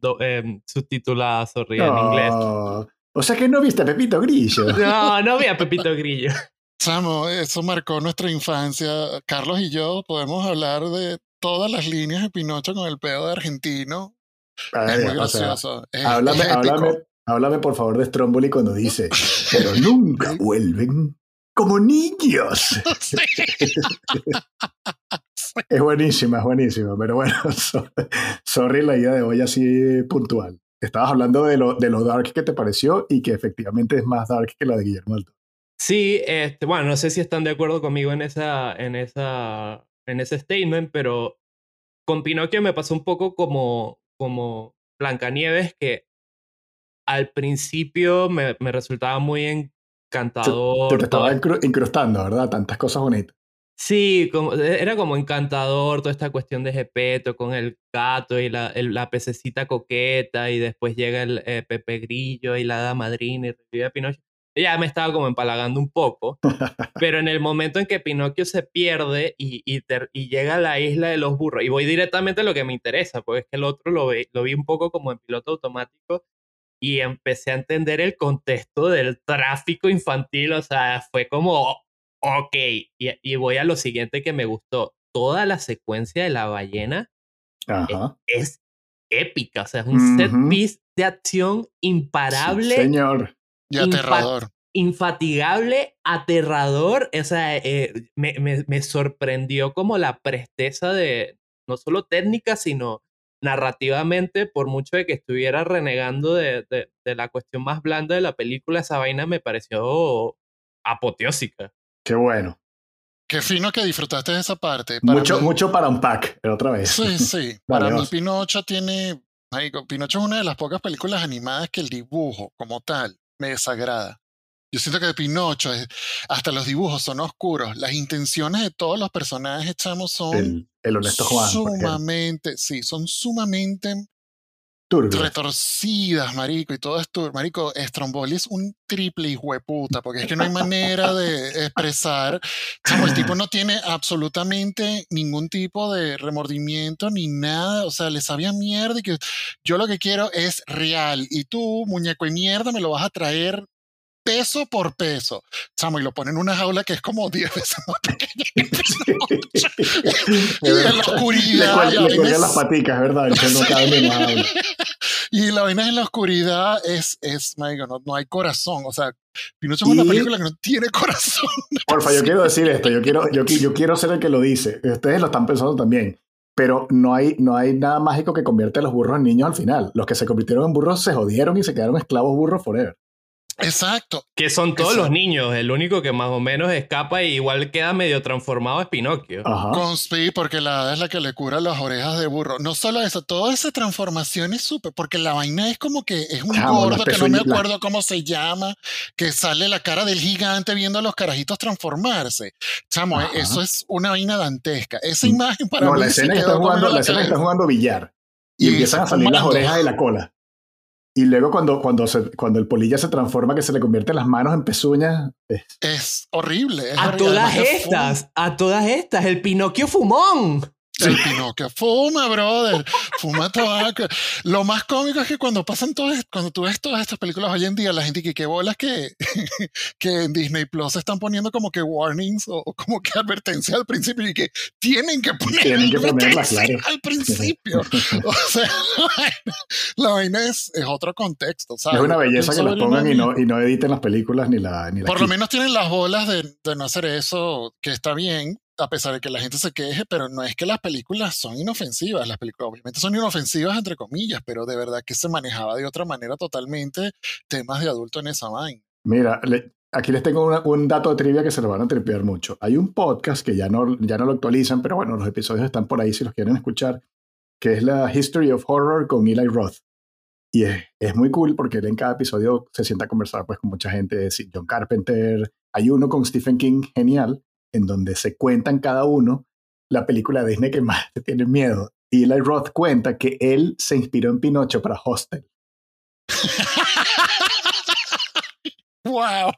subtitulada, sorry, en inglés. O sea que no viste a Pepito Grillo. No, no vi a Pepito Grillo. Samo, eso marcó nuestra infancia. Carlos y yo podemos hablar de todas las líneas de Pinocho con el pedo de argentino. es muy gracioso. háblame, háblame, háblame, por favor de Stromboli cuando dice, pero nunca vuelven. como niños. es buenísima, es buenísima, pero bueno, sorry la idea de hoy así puntual. Estabas hablando de lo, de lo dark que te pareció y que efectivamente es más dark que la de Guillermo del Sí, este, bueno, no sé si están de acuerdo conmigo en, esa, en, esa, en ese statement, pero con Pinocchio me pasó un poco como, como Blancanieves, que al principio me, me resultaba muy encantador. Te, te estaba incrustando, ¿verdad? Tantas cosas bonitas. Sí, como, e, era como encantador toda esta cuestión de Gepeto con el gato y la, la pececita coqueta y después llega el eh, Pepe Grillo y la hada madrina y revive a Pinocchio. Ya me estaba como empalagando un poco, pero en el momento en que Pinocchio se pierde y, y, y, llega a la isla de los burros, y voy directamente a lo que me interesa, porque es que el otro lo vi, lo vi un poco como en piloto automático y empecé a entender el contexto del tráfico infantil, o sea, fue como, ok, y, voy a lo siguiente que me gustó, toda la secuencia de la ballena Es, épica, o sea, es un set piece de acción imparable. señor. Y aterrador. infatigable, aterrador, o sea, eh, me, me, me sorprendió como la presteza de, no solo técnica, sino narrativamente, por mucho de que estuviera renegando de, de, la cuestión más blanda de la película, esa vaina me pareció apoteósica. Qué bueno. Qué fino que disfrutaste de esa parte. mucho, mucho para un pack, otra vez. Sí, sí. para mí Pinocho tiene... Pinocho es una de las pocas películas animadas que el dibujo como tal me desagrada. Yo siento que de Pinocho, hasta los dibujos son oscuros. Las intenciones de todos los personajes, chamos, son el, honesto Juan, sumamente, sí, son sumamente retorcidas, marico, y todo esto, marico, Stromboli es un triple hijo de puta, porque es que no hay manera de expresar, chamo, el tipo no tiene absolutamente ningún tipo de remordimiento ni nada, o sea, le sabía mierda y que yo lo que quiero es real, y tú, muñeco y mierda, me lo vas a traer peso por peso. Chamo, y lo ponen en una jaula que es como 10 veces más pequeña y en la oscuridad. Le, le las paticas, ¿verdad? No y la vaina en la oscuridad es, es no, no, hay corazón. O sea, Pinocho es una película que no tiene corazón. Porfa, yo quiero decir esto. Yo quiero, yo, yo quiero ser el que lo dice. Ustedes lo están pensando también. Pero no hay, no hay nada mágico que convierte a los burros en niños al final. Los que se convirtieron en burros se jodieron y se quedaron esclavos burros forever. Exacto. Que son todos los niños. El único que más o menos escapa y igual queda medio transformado es Pinocchio. Con Speed, porque la es la que le cura las orejas de burro. No solo eso, toda esa transformación es súper, porque la vaina es como que es un gordo que no me acuerdo cómo se llama, que sale la cara del gigante viendo a los carajitos transformarse. Chamo, eso es una vaina dantesca. Esa mm. imagen para no, La escena, está jugando, la escena está jugando billar y, empiezan a salir las orejas de la cola. Y luego cuando, cuando, se, cuando el polilla se transforma, que se le convierte las manos en pezuñas. Es, horrible. a todas estas, a todas estas, el Pinocchio fumón. El Pinocchio fuma, brother. Fuma tabaco. Lo más cómico es que cuando pasan todas, cuando tú ves todas estas películas hoy en día, la gente que qué bolas que, que en Disney Plus están poniendo como que warnings o, como que advertencia al principio y que tienen que poner tienen que ponerla, claro. al principio. o sea, la vaina es, es otro contexto. ¿sabes? Es una belleza que las pongan y no, y no editen las películas ni la. Ni la Por lo menos tienen las bolas de, de no hacer eso, que está bien, a pesar de que la gente se queje, pero no es que las películas son inofensivas, las películas obviamente son inofensivas entre comillas, pero de verdad que se manejaba de otra manera totalmente temas de adulto en esa vaina. Mira, aquí les tengo un dato de trivia que se lo van a tripear mucho. Hay un podcast que ya no, ya no lo actualizan, pero bueno, los episodios están por ahí si los quieren escuchar, que es la History of Horror con Eli Roth. Y es, es, muy cool porque él en cada episodio se sienta a conversar pues, con mucha gente, John Carpenter. Hay uno con Stephen King, genial, en donde se cuentan cada uno la película de Disney que más te tiene miedo. Y Eli Roth cuenta que él se inspiró en Pinocho para Hostel. ¡Wow!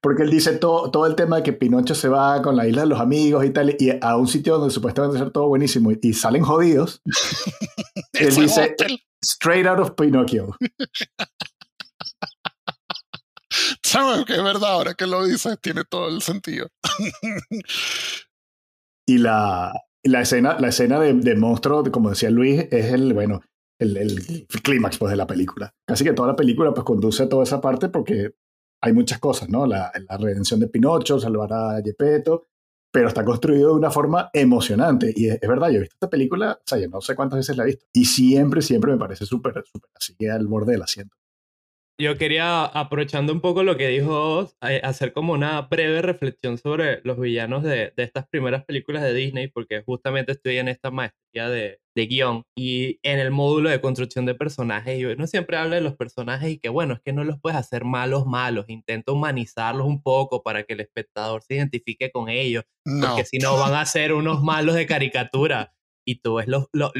Porque él dice todo, todo el tema de que Pinocho se va con la isla de los amigos y tal, y a un sitio donde supuestamente ser todo buenísimo y, salen jodidos. él dice, straight out of Pinocchio. Sabes que es verdad, ahora que lo dices, tiene todo el sentido. y la, la escena, la escena de, de, monstruo, como decía Luis, es el, bueno, el, el, clímax pues, de la película. Casi que toda la película pues conduce a toda esa parte porque hay muchas cosas, ¿no? La, la redención de Pinocho, salvar a Gepetto, pero está construido de una forma emocionante. Y es, verdad, yo he visto esta película, o sea, yo no sé cuántas veces la he visto. Y siempre, siempre me parece súper, súper así al borde del asiento. Yo quería, aprovechando un poco lo que dijo, eh, hacer como una breve reflexión sobre los villanos de, de, estas primeras películas de Disney, porque justamente estoy en esta maestría de, de guion y en el módulo de construcción de personajes. Y uno siempre habla de los personajes y que, bueno, es que no los puedes hacer malos, malos. Intenta humanizarlos un poco para que el espectador se identifique con ellos, porque si no van a ser unos malos de caricatura. Y tú ves los, los,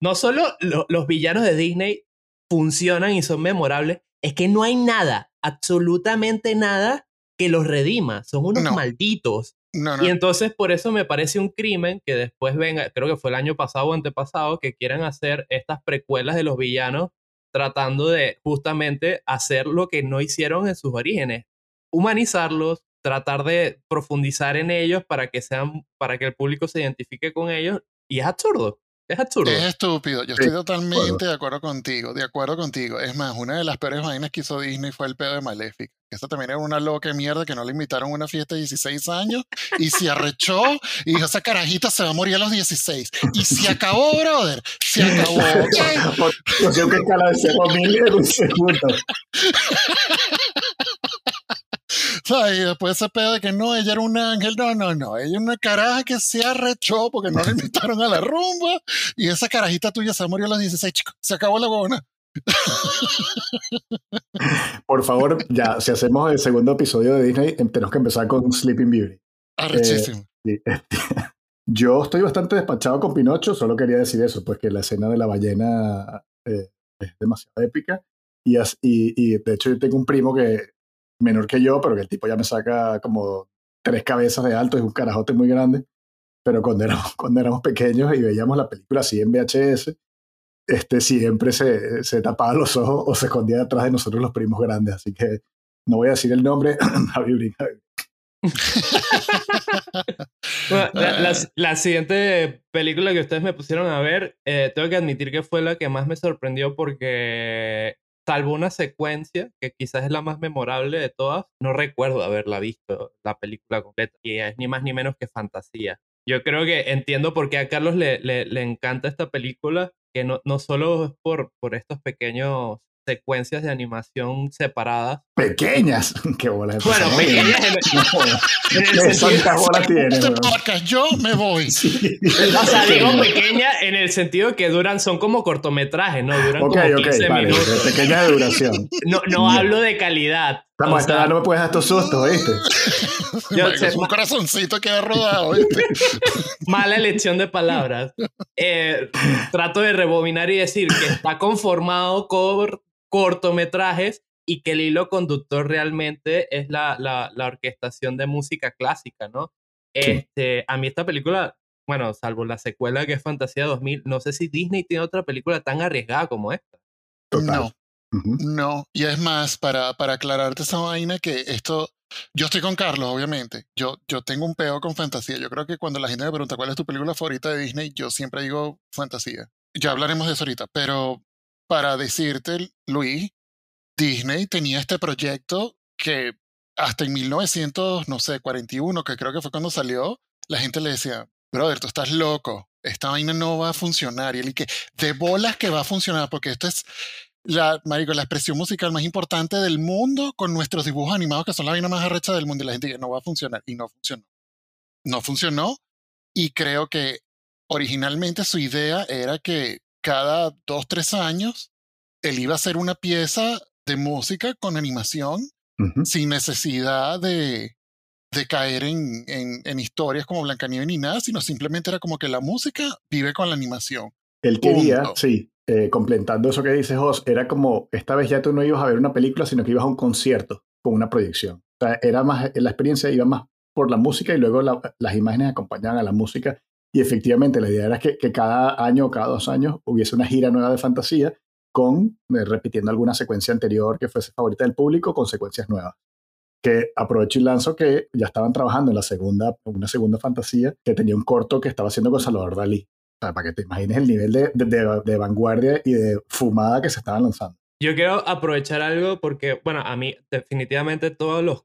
no solo los villanos de Disney funcionan y son memorables, es que no hay nada, absolutamente nada que los redima. Son unos malditos. Y entonces por eso me parece un crimen que después venga, creo que fue el año pasado o antepasado, que quieran hacer estas precuelas de los villanos tratando de justamente hacer lo que no hicieron en sus orígenes, humanizarlos, tratar de profundizar en ellos para que sean, para que el público se identifique con ellos y es absurdo. Es absurdo. Es estúpido. Yo estoy totalmente de acuerdo contigo. De acuerdo contigo. Es más, una de las peores vainas que hizo Disney fue el pedo de Maléfica. Esta también era una loca mierda que no le invitaron a una fiesta de 16 años y se arrechó y dijo: Esa carajita se va a morir a los 16. Y se acabó, brother. Se acabó. Porque que escala de en un segundo. Y después ese pedo de que no, ella era un ángel. No, no, no. Ella es una caraja que se arrechó porque no le invitaron a la rumba. Y esa carajita tuya se murió a los 16, chicos. Se acabó la buena. Por favor, ya, si hacemos el segundo episodio de Disney, em, tenemos que empezar con Sleeping Beauty. Arrechísimo. Eh, yo estoy bastante despachado con Pinocho, solo quería decir eso, pues que la escena de la ballena eh, es demasiado épica. Y, y, y, de hecho yo tengo un primo que menor que yo, pero que el tipo ya me saca como tres cabezas de alto, es un carajote muy grande. Pero cuando éramos, cuando éramos pequeños y veíamos la película así en VHS, este siempre se, se tapaba los ojos o se escondía detrás de nosotros los primos grandes. Así que no voy a decir el nombre, Javi la, siguiente película que ustedes me pusieron a ver, eh, tengo que admitir que fue la que más me sorprendió porque salvo una secuencia que quizás es la más memorable de todas, no recuerdo haberla visto, la película completa, y es ni más ni menos que fantasía. Yo creo que entiendo por qué a Carlos le, le, le encanta esta película, que no, no solo es por, por estos pequeños secuencias de animación separadas. Pequeñas, qué bola. Bueno, pequeñas en, el sentido. tiene, yo me voy. O sea, digo pequeña en el sentido que duran, son como cortometrajes, ¿no? Duran como 15 minutos. Pequeña de duración. No, no hablo de calidad. Estamos, o no me puedes dar estos sustos, ¿viste? Yo, es un corazoncito que ha rodado, ¿viste? Mala elección de palabras. Eh, trato de rebobinar y decir que está conformado por cortometrajes y que el hilo conductor realmente es la, la, la orquestación de música clásica, ¿no? Este, a mí esta película, bueno, salvo la secuela que es Fantasía 2000, no sé si Disney tiene otra película tan arriesgada como esta. No, no. Y es más, para, para aclararte esa vaina, que esto, yo estoy con Carlos, obviamente. Yo, yo tengo un peo con fantasía. Yo creo que cuando la gente me pregunta cuál es tu película favorita de Disney, yo siempre digo fantasía. Ya hablaremos de eso ahorita, pero para decirte, Luis, Disney tenía este proyecto que hasta en 1900, no sé, 41, que creo que fue cuando salió, la gente le decía, brother, tú estás loco, esta vaina no va a funcionar. Y él que, de bolas que va a funcionar, porque esto es la, marico, la expresión musical más importante del mundo con nuestros dibujos animados, que son la vaina más arrecha del mundo. Y la gente dice, no va a funcionar. Y no funcionó. No funcionó. Y creo que originalmente su idea era que cada dos, tres años él iba a hacer una pieza de música con animación sin necesidad de, de caer en, en, en, historias como Blancanieves ni nada, sino simplemente era como que la música vive con la animación. Él quería, sí, eh, completando eso que dices, Jos, era como, esta vez ya tú no ibas a ver una película, sino que ibas a un concierto con una proyección. O sea, era más, la experiencia iba más por la música y luego las imágenes acompañaban a la música. Y efectivamente la idea era que, que cada año o cada dos años hubiese una gira nueva de fantasía con, eh, repitiendo alguna secuencia anterior que fuese favorita del público, con secuencias nuevas. Que aprovecho y lanzo que ya estaban trabajando en la segunda, una segunda fantasía que tenía un corto que estaba haciendo con Salvador Dalí. O sea, para que te imagines el nivel de, de, de, vanguardia y de fumada que se estaban lanzando. yo quiero aprovechar algo porque, bueno, a mí definitivamente todos los,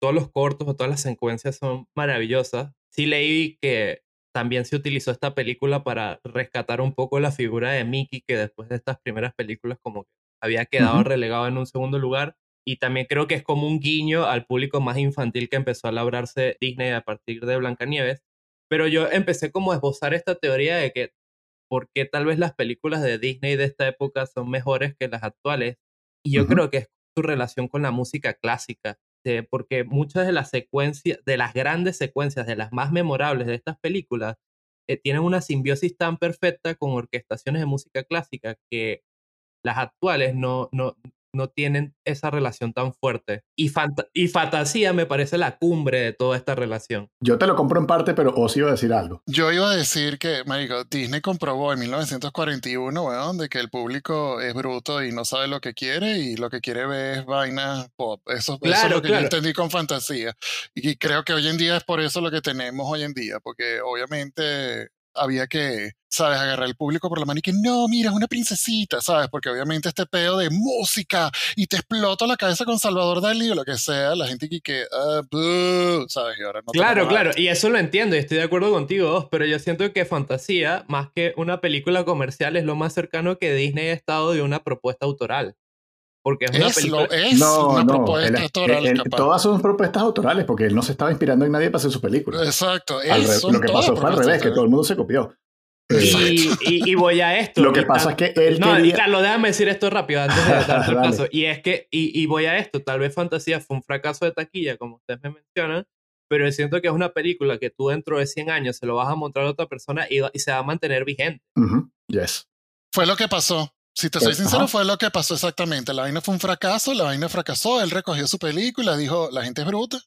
todos los cortos o todas las secuencias son maravillosas. Sí leí que también se utilizó esta película para rescatar un poco la figura de Mickey, que después de estas primeras películas como que había quedado relegado en un segundo lugar. Y también creo que es como un guiño al público más infantil que empezó a labrarse Disney a partir de Blancanieves. Pero yo empecé como a esbozar esta teoría de que por qué tal vez las películas de Disney de esta época son mejores que las actuales. Y yo creo que es su relación con la música clásica, porque muchas de las secuencias, de las grandes secuencias, de las más memorables de estas películas, eh, tienen una simbiosis tan perfecta con orquestaciones de música clásica que las actuales no, no tienen esa relación tan fuerte. Y, y fantasía me parece la cumbre de toda esta relación. Yo te lo compro en parte, pero os iba a decir algo. Yo iba a decir que, marico, Disney comprobó en 1941, bueno, de que el público es bruto y no sabe lo que quiere y lo que quiere ver es vaina pop. Eso, eso es lo que yo entendí con fantasía. Y creo que hoy en día es por eso lo que tenemos hoy en día, porque obviamente había que, ¿sabes? Agarrar al público por la mano y que no, mira, es una princesita, ¿sabes? Porque obviamente este pedo de música y te explota la cabeza con Salvador Dalí o lo que sea, la gente que, que ah, ¿sabes? Y ahora no claro, claro, y eso lo entiendo y estoy de acuerdo contigo, pero yo siento que fantasía, más que una película comercial, es lo más cercano que Disney ha estado de una propuesta autoral. Porque es una película. es no, una propuesta autoral. todas son propuestas autorales, porque él no se estaba inspirando en nadie para hacer su película. Exacto. lo que pasó fue al revés, que todo el mundo se copió. Y, y, voy a esto. Lo que pasa es que él. No, Carlos, déjame decir esto rápido antes de dar el paso. Y es que, y, voy a esto, tal vez Fantasía fue un fracaso de taquilla, como ustedes me mencionan, pero siento que es una película que tú dentro de 100 años se lo vas a mostrar a otra persona y, y se va a mantener vigente. Yes. Fue lo que pasó. Si te soy sincero, fue lo que pasó exactamente. La vaina fue un fracaso, la vaina fracasó, él recogió su película, dijo, la gente es bruta.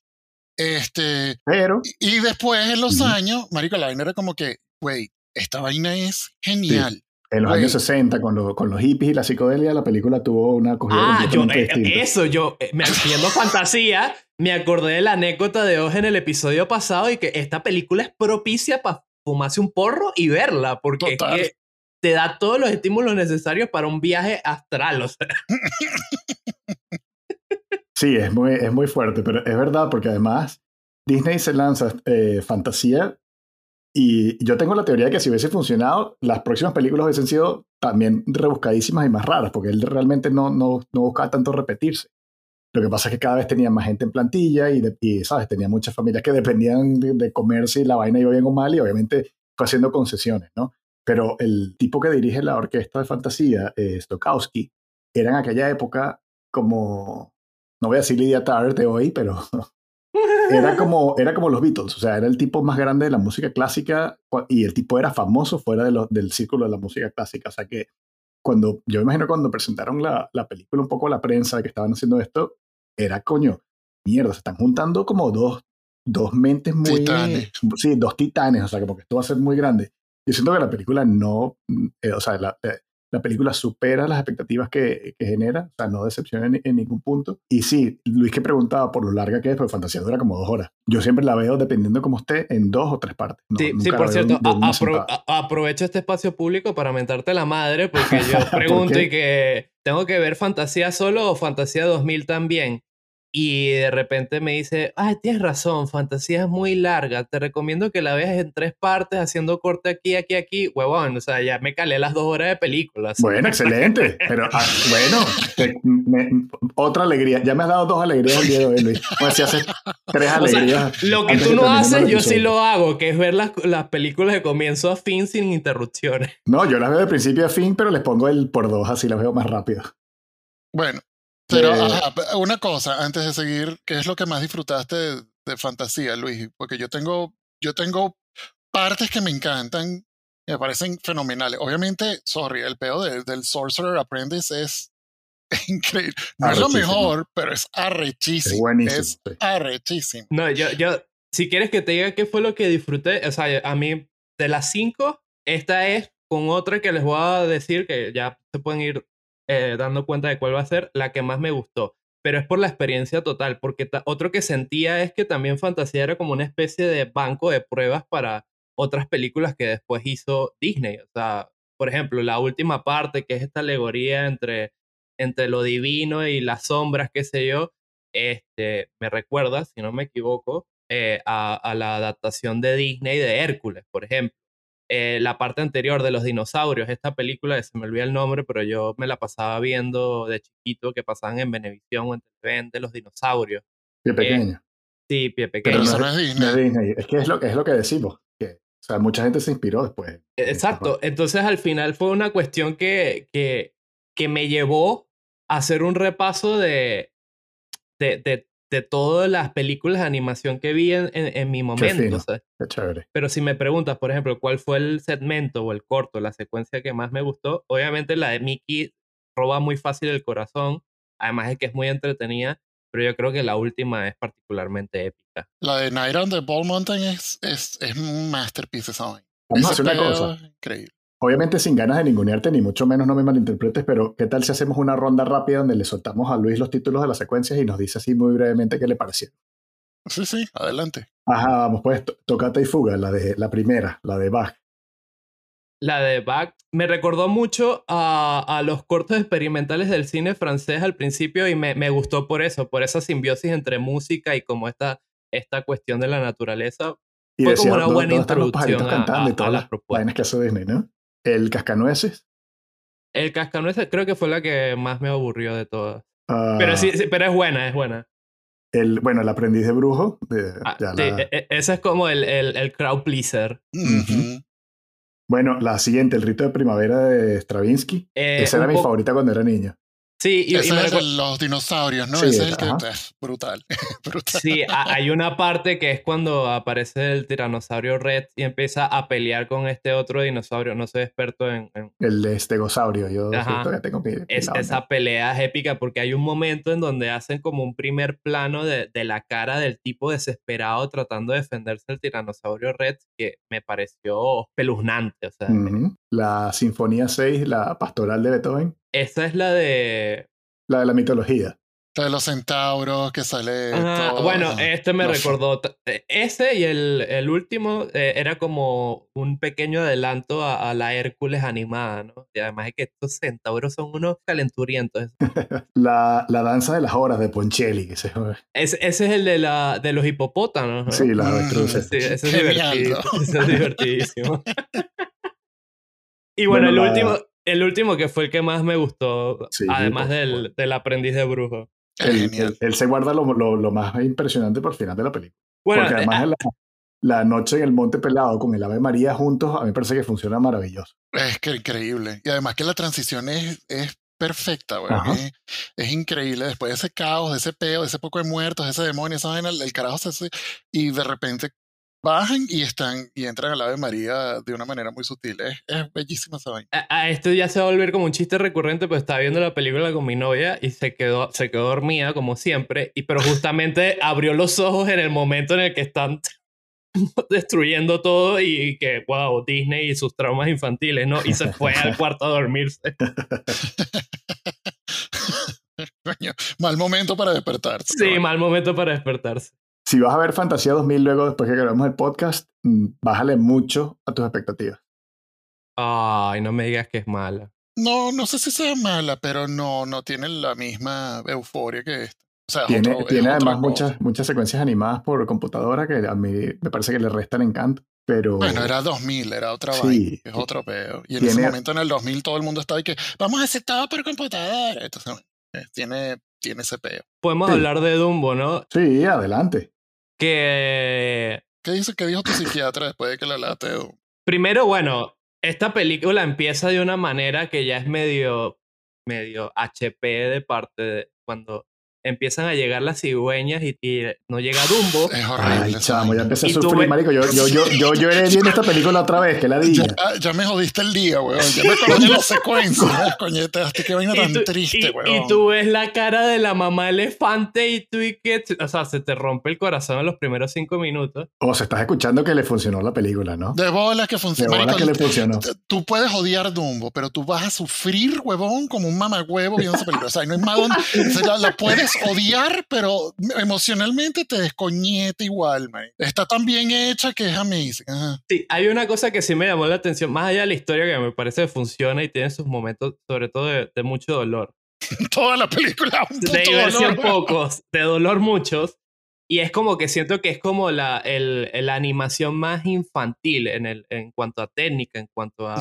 Este, Pero. Y, después, en los años, Marico, la vaina era como que, güey, esta vaina es genial. En los años 60, con, con, los hippies y la psicodelia, la película tuvo una acogida ah, yo, eh, Eso, yo, eh, me haciendo fantasía, me acordé de la anécdota de Oje en el episodio pasado y que esta película es propicia para fumarse un porro y verla, porque es que te da todos los estímulos necesarios para un viaje astral. O sea. Sí, es muy, es muy fuerte, pero es verdad porque además Disney se lanza eh, fantasía y yo tengo la teoría de que si hubiese funcionado, las próximas películas hubiesen sido también rebuscadísimas y más raras, porque él realmente no, no, no buscaba tanto repetirse. Lo que pasa es que cada vez tenía más gente en plantilla y, y ¿sabes? Tenía muchas familias que dependían de, de comer si la vaina iba bien o mal y obviamente fue haciendo concesiones, ¿no? Pero el tipo que dirige la orquesta de fantasía, eh, Stokowski, era en aquella época como, no voy a decir Lydia Tarr de hoy, pero era como, era como los Beatles, o sea, era el tipo más grande de la música clásica y el tipo era famoso fuera de del círculo de la música clásica. O sea que cuando, yo me imagino cuando presentaron la, la película un poco a la prensa que estaban haciendo esto, era coño, mierda, se están juntando como dos, dos mentes muy... Titanes. Sí, dos titanes, o sea, que esto va a ser muy grande. Yo siento que la película no, eh, o sea, la, eh, la, película supera las expectativas que, que, genera, o sea, no decepciona en, ningún punto. Y sí, Luis que preguntaba por lo larga que es, pero Fantasía dura como dos horas. Yo siempre la veo, dependiendo cómo esté, en dos o tres partes. sí, sí, por cierto, aprovecho este espacio público para mentarte la madre, porque yo pregunto y que tengo que ver Fantasía solo o Fantasía 2000 también. Y de repente me dice, ay, tienes razón, fantasía es muy larga, te recomiendo que la veas en tres partes, haciendo corte aquí, aquí, aquí, huevón, o sea, ya me calé las dos horas de películas. Bueno, excelente, pero ah, bueno, otra alegría, ya me has dado dos alegrías el día de hoy, Luis, pues si haces tres alegrías. lo que tú no haces, yo sí lo hago, que es ver las, las películas de comienzo a fin sin interrupciones. No, yo las veo de principio a fin, pero les pongo el por dos, así las veo más rápido. Bueno, pero, una cosa, antes de seguir, ¿qué es lo que más disfrutaste de, fantasía, Luis? Porque yo tengo, yo tengo partes que me encantan, me parecen fenomenales. Obviamente, sorry, el pedo del Sorcerer Apprentice es increíble. No es lo mejor, pero es arrechísimo. Es buenísimo. Es arrechísimo. No, yo, yo, si quieres que te diga qué fue lo que disfruté, o sea, a mí, de las cinco, esta es con otra que les voy a decir que ya se pueden ir eh, dando cuenta de cuál va a ser la que más me gustó. Pero es por la experiencia total, porque otro que sentía es que también Fantasía era como una especie de banco de pruebas para otras películas que después hizo Disney. O sea, por ejemplo, la última parte, que es esta alegoría entre entre lo divino y las sombras, qué sé yo, este, me recuerda, si no me equivoco, eh, a, la adaptación de Disney de Hércules, por ejemplo. Eh, la parte anterior de los dinosaurios, esta película, se me olvida el nombre, pero yo me la pasaba viendo de chiquito que pasaban en Venevisión o en TV de los dinosaurios. Pie pequeño. sí, pie pequeño. Pero no es Disney. Es que es lo, es lo que decimos. Que, o sea, mucha gente se inspiró después. Exacto. Entonces, al final fue una cuestión que, que, que me llevó a hacer un repaso de, de, de, todas las películas de animación que vi en, en, mi momento. Qué chévere. Pero si me preguntas, por ejemplo, cuál fue el segmento o el corto, la secuencia que más me gustó, obviamente la de Mickey roba muy fácil el corazón, además de que es muy entretenida, pero yo creo que la última es particularmente épica. La de Night on the Ball Mountain es, es, es un masterpiece, ¿saben? Vamos a hacer una cosa. Increíble. Obviamente sin ganas de ningunearte, ni mucho menos no me malinterpretes, pero ¿qué tal si hacemos una ronda rápida donde le soltamos a Luis los títulos de las secuencias y nos dice así muy brevemente qué le pareció? Sí, sí, adelante. Ajá, vamos pues, Tocata y Fuga, la, de, la primera, la de Bach. La de Bach me recordó mucho a, los cortos experimentales del cine francés al principio y me, me, gustó por eso, por esa simbiosis entre música y como esta, esta cuestión de la naturaleza. Y Fue como una buena introducción a, a, las propuestas. que hace Disney, ¿no? ¿El cascanueces? El cascanueces creo que fue la que más me aburrió de todas. pero sí, ah. pero es buena, es buena. El, bueno, el aprendiz de brujo. De, ah, e, e, ese es como el, el, el crowd pleaser. Bueno, la siguiente, el rito de primavera de Stravinsky. Eh, Esa era mi favorita cuando era niño. Sí, y, Ese es los dinosaurios, ¿no? Ese es el que es brutal. Sí, hay una parte que es cuando aparece el tiranosaurio Red y empieza a pelear con este otro dinosaurio. No soy experto en. El estegosaurio, yo tengo Esa pelea es épica porque hay un momento en donde hacen como un primer plano de, de la cara del tipo desesperado tratando de defenderse del tiranosaurio Red que me pareció espeluznante. O sea, La Sinfonía 6, la pastoral de Beethoven. Esa es la de... La de la mitología. La de los centauros que sale... bueno, este me recordó... E, ese y el, el último eh, era como un pequeño adelanto a, la Hércules animada, ¿no? Y además es que estos centauros son unos calenturientos. la, la danza de las horas de Poncelli. Ese, ese es el de, la, de los hipopótamos. Sí, la avestruces. Sí, ese es, divertido, ese es divertidísimo. y bueno, el último el último que fue el que más me gustó, además del, del, aprendiz de brujo. Él, se guarda lo, lo, más impresionante por el final de la película. Bueno, Porque además eh, la, la, noche en el Monte Pelado con el Ave María juntos, a mí me parece que funciona maravilloso. Es que increíble. Y además que la transición es, es perfecta, güey. Es, es, increíble. Después de ese caos, de ese peo, de ese poco de muertos, de ese demonio, esa vaina, el, carajo se hace. Y de repente bajan y están y entran al Ave María de una manera muy sutil. Es, es bellísima esa vaina. A, esto ya se va a volver como un chiste recurrente, pues estaba viendo la película con mi novia y se quedó, se quedó dormida como siempre, y pero justamente abrió los ojos en el momento en el que están destruyendo todo y que, wow, Disney y sus traumas infantiles, ¿no? Y se fue al cuarto a dormirse. mal momento para despertarse. Sí, mal momento para despertarse si vas a ver Fantasía 2000 luego, después que grabamos el podcast, mm, bájale mucho a tus expectativas. Ay, no me digas que es mala. No, no sé si sea mala, pero no, no tiene la misma euforia que esta. O sea, tiene, tiene además muchas, muchas secuencias animadas por computadora que a mí me parece que le restan encanto. Pero... Bueno, era 2000, era otra sí, es otro peo. Y en ese momento, en el 2000, todo el mundo estaba y que vamos a hacer todo por computadora. Entonces, eh, tiene, tiene ese peo. Podemos hablar de Dumbo, ¿no? Sí, adelante que... ¿Qué dice que dijo tu psiquiatra después de que la late? Primero, bueno, esta película empieza de una manera que ya es medio, medio HP de parte de cuando empiezan a llegar las cigüeñas y, no llega Dumbo. Es horrible. Ay, chamo, ya empecé a sufrir, marico. Yo, yo, yo, yo lloré viendo esta película otra vez, que la dije. Ya, ya, me jodiste el día, weón. Ya me acordé las secuencias. Coñete, hasta qué vaina tan triste, weón. Y tú ves la cara de la mamá elefante y tú y que... O sea, se te rompe el corazón en los primeros cinco minutos. O se estás escuchando que le funcionó la película, ¿no? De bolas que funcionó. De bolas que le funcionó. Tú puedes odiar Dumbo, pero tú vas a sufrir, huevón, como un mamagüevo viendo esa película. O sea, no hay más donde... La, la puedes odiar, pero emocionalmente te descoñete igual, man. Está tan bien hecha que es amazing. Sí, hay una cosa que sí me llamó la atención, más allá de la historia que me parece que funciona y tiene sus momentos, sobre todo de, mucho dolor. Toda la película. Un de diversión pocos, de dolor muchos. Y es como que siento que es como la, el, la animación más infantil en, el, en cuanto a técnica, en cuanto a,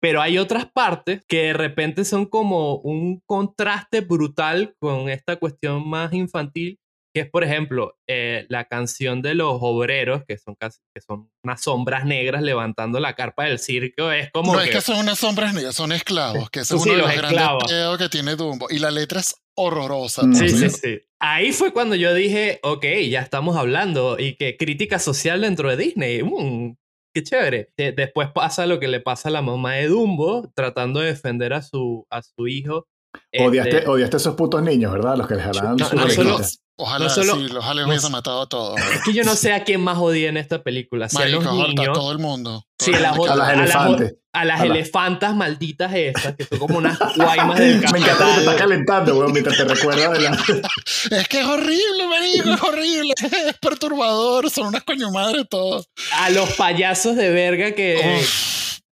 Pero hay otras partes que de repente son como un contraste brutal con esta cuestión más infantil que es por ejemplo eh, la canción de los obreros que son casi que son unas sombras negras levantando la carpa del circo. Es como no es que son unas sombras negras son esclavos que es uno de los, grandes que tiene Dumbo. Y la letra es horrorosa sí sí sí. Ahí fue cuando yo dije ok ya estamos hablando y que crítica social dentro de Disney mm, qué chévere. Después pasa lo que le pasa a la mamá de Dumbo tratando de defender a su a su hijo Odiaste, este odiaste a esos putos niños, ¿verdad? Los que les jalaban su no Ojalá sí, los hubiesen matado a todos. Es que yo no sé a quién más odia en esta película. Si a los niños, a todo el mundo. Sí, a, las, a, elefantes. A las, elefantas malditas estas, que son como unas guaymas del Me encanta que te calentando, weón, mientras te recuerda de la... Es que es horrible, marico, es horrible. Es perturbador, son unas coño madre todos. A los payasos de verga que...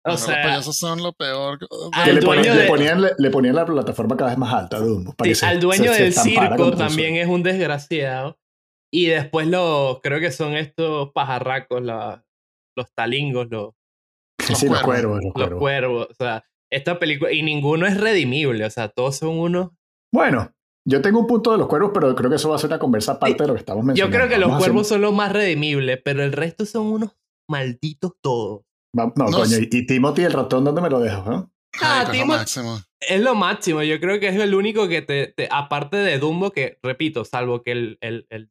O sea, los payasos son lo peor. le, ponían, le, ponían, la plataforma cada vez más alta, Dumbo. al dueño del circo también es un desgraciado. Y después los, creo que son estos pajarracos, los talingos, los, sí, los cuervos. Los, cuervos. O sea, esta película, y ninguno es redimible, o sea, todos son unos... Bueno, yo tengo un punto de los cuervos, pero creo que eso va a ser una conversa aparte de lo que estamos mencionando. Yo creo que los cuervos son los más redimibles, pero el resto son unos malditos todos. No, coño, y Timothy el ratón, ¿dónde me lo dejo? Eh? Ah, es lo máximo. Es lo máximo. Yo creo que es el único que te, aparte de Dumbo, que repito, salvo que el, el, el,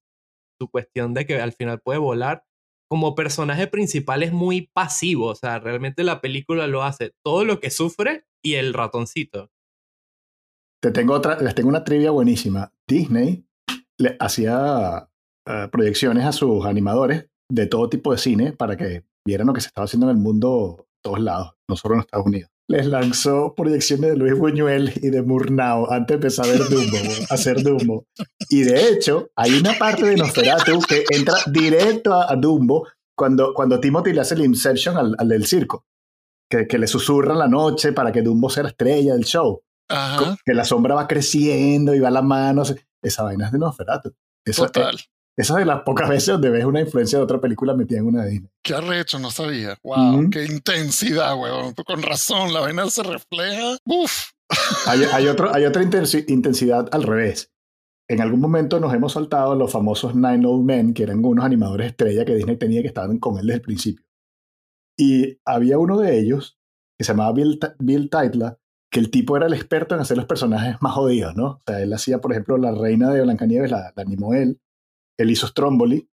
su cuestión de que al final puede volar, como personaje principal es muy pasivo. O sea, realmente la película lo hace todo lo que sufre y el ratoncito. Te tengo otra, les tengo una trivia buenísima. Disney le hacía eh, proyecciones a sus animadores de todo tipo de cine para que vieran lo que se estaba haciendo en el mundo todos lados, no solo en Estados Unidos. Les lanzó proyecciones de Luis Buñuel y de Murnau antes de empezar a ver Dumbo, a hacer Dumbo. Y de hecho, hay una parte de Nosferatu que entra directo a, Dumbo cuando, cuando Timothy le hace el Inception al, al del circo. Que, que, le susurra la noche para que Dumbo sea la estrella del show. Que la sombra va creciendo y va a las manos. Esa vaina es de Nosferatu. Eso, Total. Esa de las pocas veces donde ves una influencia de otra película metida en una de Disney. Qué arrecho, no sabía. Wow, qué intensidad, weón. Con razón, la vaina se refleja. Uf. Hay, otro, hay otra intensidad al revés. En algún momento nos hemos saltado los famosos Nine Old Men, que eran unos animadores estrella que Disney tenía que estaban con él desde el principio. Y había uno de ellos, que se llamaba Bill, Bill Teitla, que el tipo era el experto en hacer los personajes más jodidos, ¿no? O sea, él hacía, por ejemplo, la reina de Blancanieves, la, la animó él él hizo Stromboli,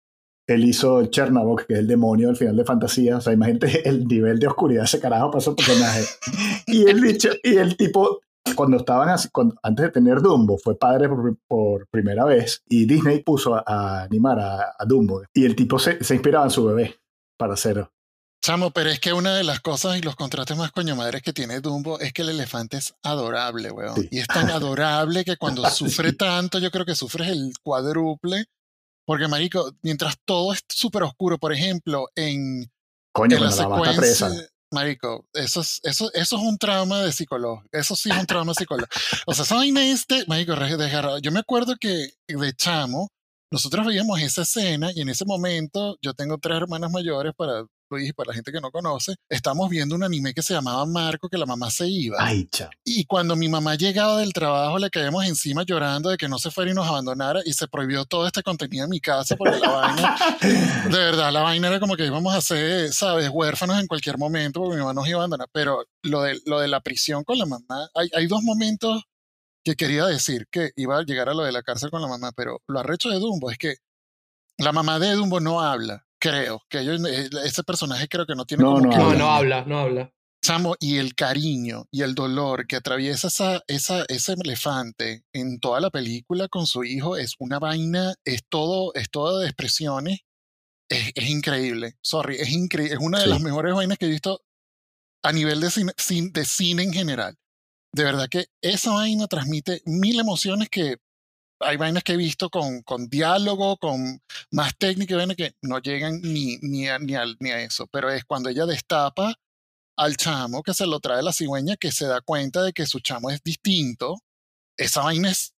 él hizo Chernabog, que es el demonio al final de fantasía. O sea, imagínate el nivel de oscuridad ese carajo para su personaje. y el dicho, y el tipo, cuando estaban así, antes de tener Dumbo, fue padre por, primera vez y Disney puso a, animar a, Dumbo. Y el tipo se, se, inspiraba en su bebé para hacerlo. Chamo, pero es que una de las cosas y los contratos más coño madres que tiene Dumbo es que el elefante es adorable, weón. Y es tan adorable que cuando sufre tanto, yo creo que sufres el cuádruple porque, marico, mientras todo es súper oscuro, por ejemplo, en, Coño, la secuencia... Marico, eso es, eso, eso es un trauma de psicólogo. Eso sí es un trauma psicológico. O sea, esa este, marico, yo me acuerdo que de chamo, nosotros veíamos esa escena y en ese momento yo tengo tres hermanas mayores para Luis, para la gente que no conoce, estamos viendo un anime que se llamaba Marco, que la mamá se iba. Ay, y cuando mi mamá llegaba del trabajo, le caíamos encima llorando de que no se fuera y nos abandonara y se prohibió todo este contenido en mi casa porque la vaina, de verdad, la vaina era como que íbamos a ser, ¿sabes?, huérfanos en cualquier momento porque mi mamá nos iba a abandonar. Pero lo de, lo de la prisión con la mamá, hay, hay dos momentos que quería decir que iba a llegar a lo de la cárcel con la mamá, pero lo arrecho de Dumbo es que la mamá de Dumbo no habla creo, que ellos, eh, ese personaje creo que no tiene... No, no, no, no habla, no habla. Chamo, y el cariño y el dolor que atraviesa esa, esa, ese elefante en toda la película con su hijo es una vaina, es todo, es todo de expresiones, es, es increíble, sorry, es increíble, es una de las mejores vainas que he visto a nivel de cine, de cine en general. De verdad que esa vaina transmite mil emociones que hay vainas que he visto con, con diálogo, con más técnica, vainas que no llegan ni, ni, a, ni, ni a eso, pero es cuando ella destapa al chamo que se lo trae la cigüeña que se da cuenta de que su chamo es distinto esa vaina es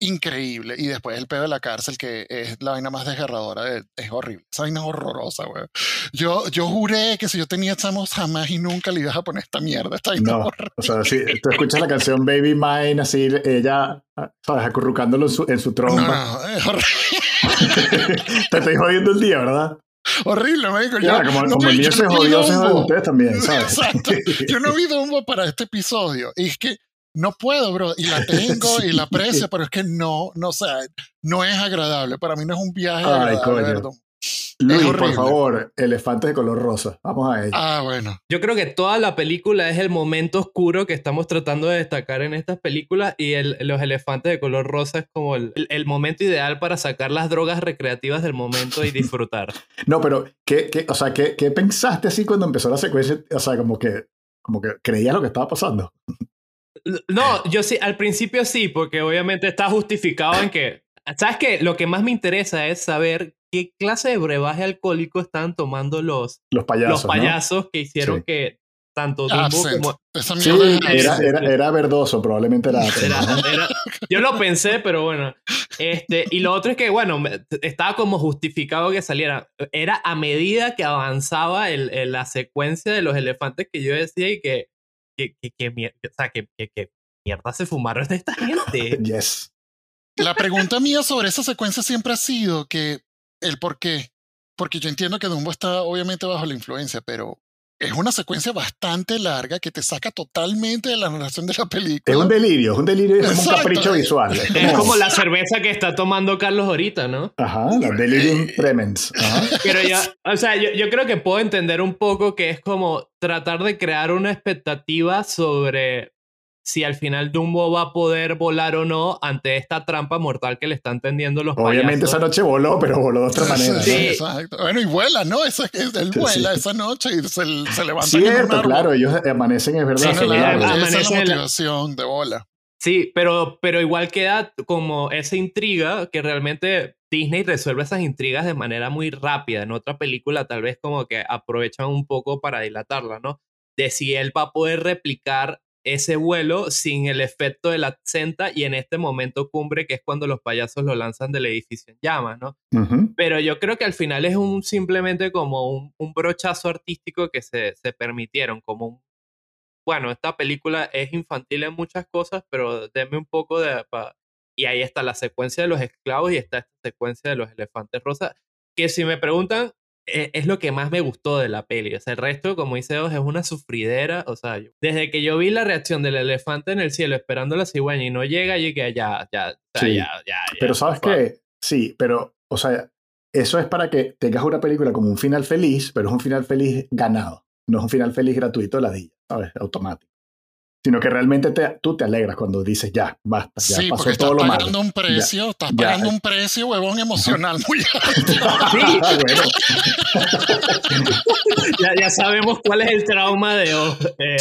increíble. Y después el pedo de la cárcel, que es la vaina más desgarradora, es, horrible. Esa vaina es horrorosa, güey. Yo, yo juré que si yo tenía chamos jamás y nunca le ibas a poner esta mierda. Esta no, o sea, si tú escuchas la canción Baby Mine, así, ella, ¿sabes? Acurrucándolo en su, en su trompa. No, no, es horrible. Te estoy jodiendo el día, ¿verdad? Horrible, me dijo. Ya, como, como el mío se jodió, se jodió ustedes también, ¿sabes? Exacto. Yo no vi Dumbo para este episodio. Y es que no puedo, bro. Y la tengo y la aprecio, pero es que no, no, sé, no es agradable. Para mí no es un viaje Ay, agradable. Luis, por favor, elefantes de color rosa. Vamos a ello. Ah, bueno. Yo creo que toda la película es el momento oscuro que estamos tratando de destacar en estas películas y el, los elefantes de color rosa es como el, el, momento ideal para sacar las drogas recreativas del momento y disfrutar. no, pero, ¿qué, qué, o sea, ¿qué, ¿qué pensaste así cuando empezó la secuencia? O sea, como que, como que creías lo que estaba pasando. No, yo sí, al principio sí, porque obviamente está justificado en que, ¿sabes qué? Lo que más me interesa es saber qué clase de brebaje alcohólico estaban tomando los, los payasos, los payasos que hicieron que tanto Dumbo como... Sí, era, era, era, verdoso, probablemente era, Yo lo pensé, pero bueno. Este, y lo otro es que, bueno, estaba como justificado que saliera. Era a medida que avanzaba el, la secuencia de los elefantes que yo decía y que ¿Qué, qué, mierda, o sea, ¿qué, qué, mierda se fumaron de esta gente? yes. La pregunta mía sobre esa secuencia siempre ha sido que el por qué. Porque yo entiendo que Dumbo está obviamente bajo la influencia, pero es una secuencia bastante larga que te saca totalmente de la narración de la película. Es un delirio, es un delirio, es como un capricho visual. Es como... la cerveza que está tomando Carlos ahorita, ¿no? Ajá, la delirium tremens. Pero ya, o sea, yo, yo, creo que puedo entender un poco que es como tratar de crear una expectativa sobre si al final Dumbo va a poder volar o no ante esta trampa mortal que le están tendiendo los Obviamente esa noche voló, pero voló de otra manera. Sí, exacto. Bueno, y vuela, ¿no? Esa, él vuela esa noche y se, se levanta. Cierto, claro, ellos amanecen, es verdad. Sí, esa es la motivación de bola. Sí, pero, pero igual queda como esa intriga que realmente Disney resuelve esas intrigas de manera muy rápida. En otra película tal vez como que aprovechan un poco para dilatarla, ¿no? De si él va a poder replicar ese vuelo sin el efecto de la senta y en este momento cumbre que es cuando los payasos lo lanzan del edificio en llamas, ¿no? Pero yo creo que al final es un simplemente como un, brochazo artístico que se, se, permitieron, como un... Bueno, esta película es infantil en muchas cosas, pero denme un poco de... y ahí está la secuencia de los esclavos y está esta secuencia de los elefantes rosas, que si me preguntan, es lo que más me gustó de la peli. O sea, el resto, como dice Dos, es una sufridera. O sea, desde que yo vi la reacción del elefante en el cielo esperando la cigüeña y no llega, y que ya, ya, ya, ya, ya, Pero sabes qué, sí, pero, o sea, eso es para que tengas una película como un final feliz, pero es un final feliz ganado. No es un final feliz gratuito de la día, ¿sabes? Automático sino que realmente te, tú te alegras cuando dices ya, basta, ya sí, pasó porque todo estás pagando un precio, estás pagando un precio, huevón, emocional muy alto. sí, ya, ya, sabemos cuál es el trauma de, eh,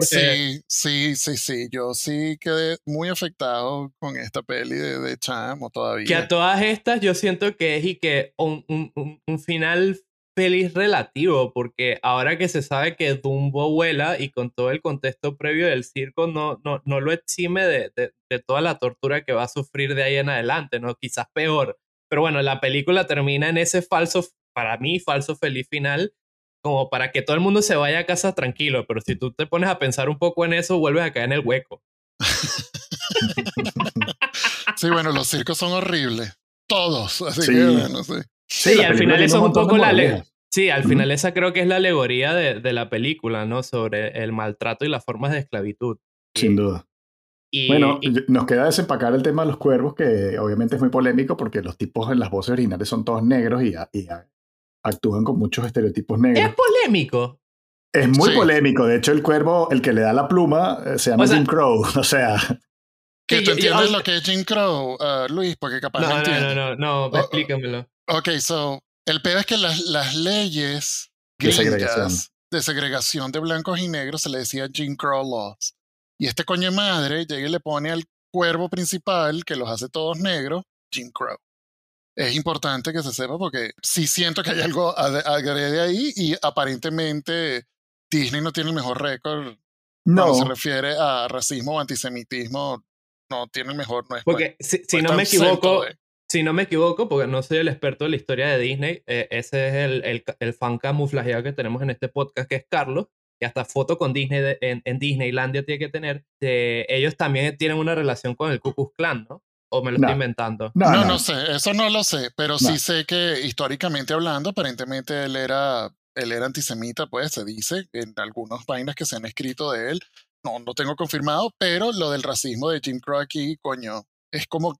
sí, sí, sí, sí, yo sí quedé muy afectado con esta peli de, de Chamo todavía. Que a todas estas yo siento que es y que un, un, un final feliz relativo, porque ahora que se sabe que Dumbo vuela y con todo el contexto previo del circo no, no, no lo exime de, de, toda la tortura que va a sufrir de ahí en adelante, ¿no? Quizás peor. Pero bueno, la película termina en ese falso, para mí, falso feliz final, como para que todo el mundo se vaya a casa tranquilo, pero si tú te pones a pensar un poco en eso, vuelves a caer en el hueco. sí, bueno, los circos son horribles. Todos, así que no sé. Sí, al final eso es un poco la... Sí, al final esa creo que es la alegoría de, de, la película, ¿no? Sobre el maltrato y las formas de esclavitud. Sin duda. Y, bueno, nos queda desempacar el tema de los cuervos, que obviamente es muy polémico porque los tipos en las voces originales son todos negros y, y actúan con muchos estereotipos negros. Es polémico. Es muy polémico. De hecho, el cuervo, el que le da la pluma, eh, se llama Jim Crow. O sea. Que tú entiendes lo que es Jim Crow, uh, Luis, porque capaz no, no, no, no, no, no, explícamelo. Ok, so, el peor es que las, las leyes de segregación. de segregación de blancos y negros se le decía Jim Crow Laws. Y este coño de madre llega y le pone al cuervo principal, que los hace todos negros, Jim Crow. Es importante que se sepa porque sí siento que hay algo agrede ahí y aparentemente Disney no tiene el mejor récord no. cuando se refiere a racismo o antisemitismo no tiene el mejor, no es Porque si, si no me equivoco, si no me equivoco, porque no soy el experto de la historia de Disney, eh, ese es el, el, el, fan camuflajeado que tenemos en este podcast, que es Carlos, y hasta foto con Disney en, en, Disneylandia tiene que tener. De, ellos también tienen una relación con el Ku Klux Klan, ¿no? ¿O me lo estoy inventando? No no, no sé, eso no lo sé, pero sí sé que históricamente hablando, aparentemente él era, él era antisemita, pues se dice en algunas vainas que se han escrito de él. No, no tengo confirmado, pero lo del racismo de Jim Crow aquí, coño, es como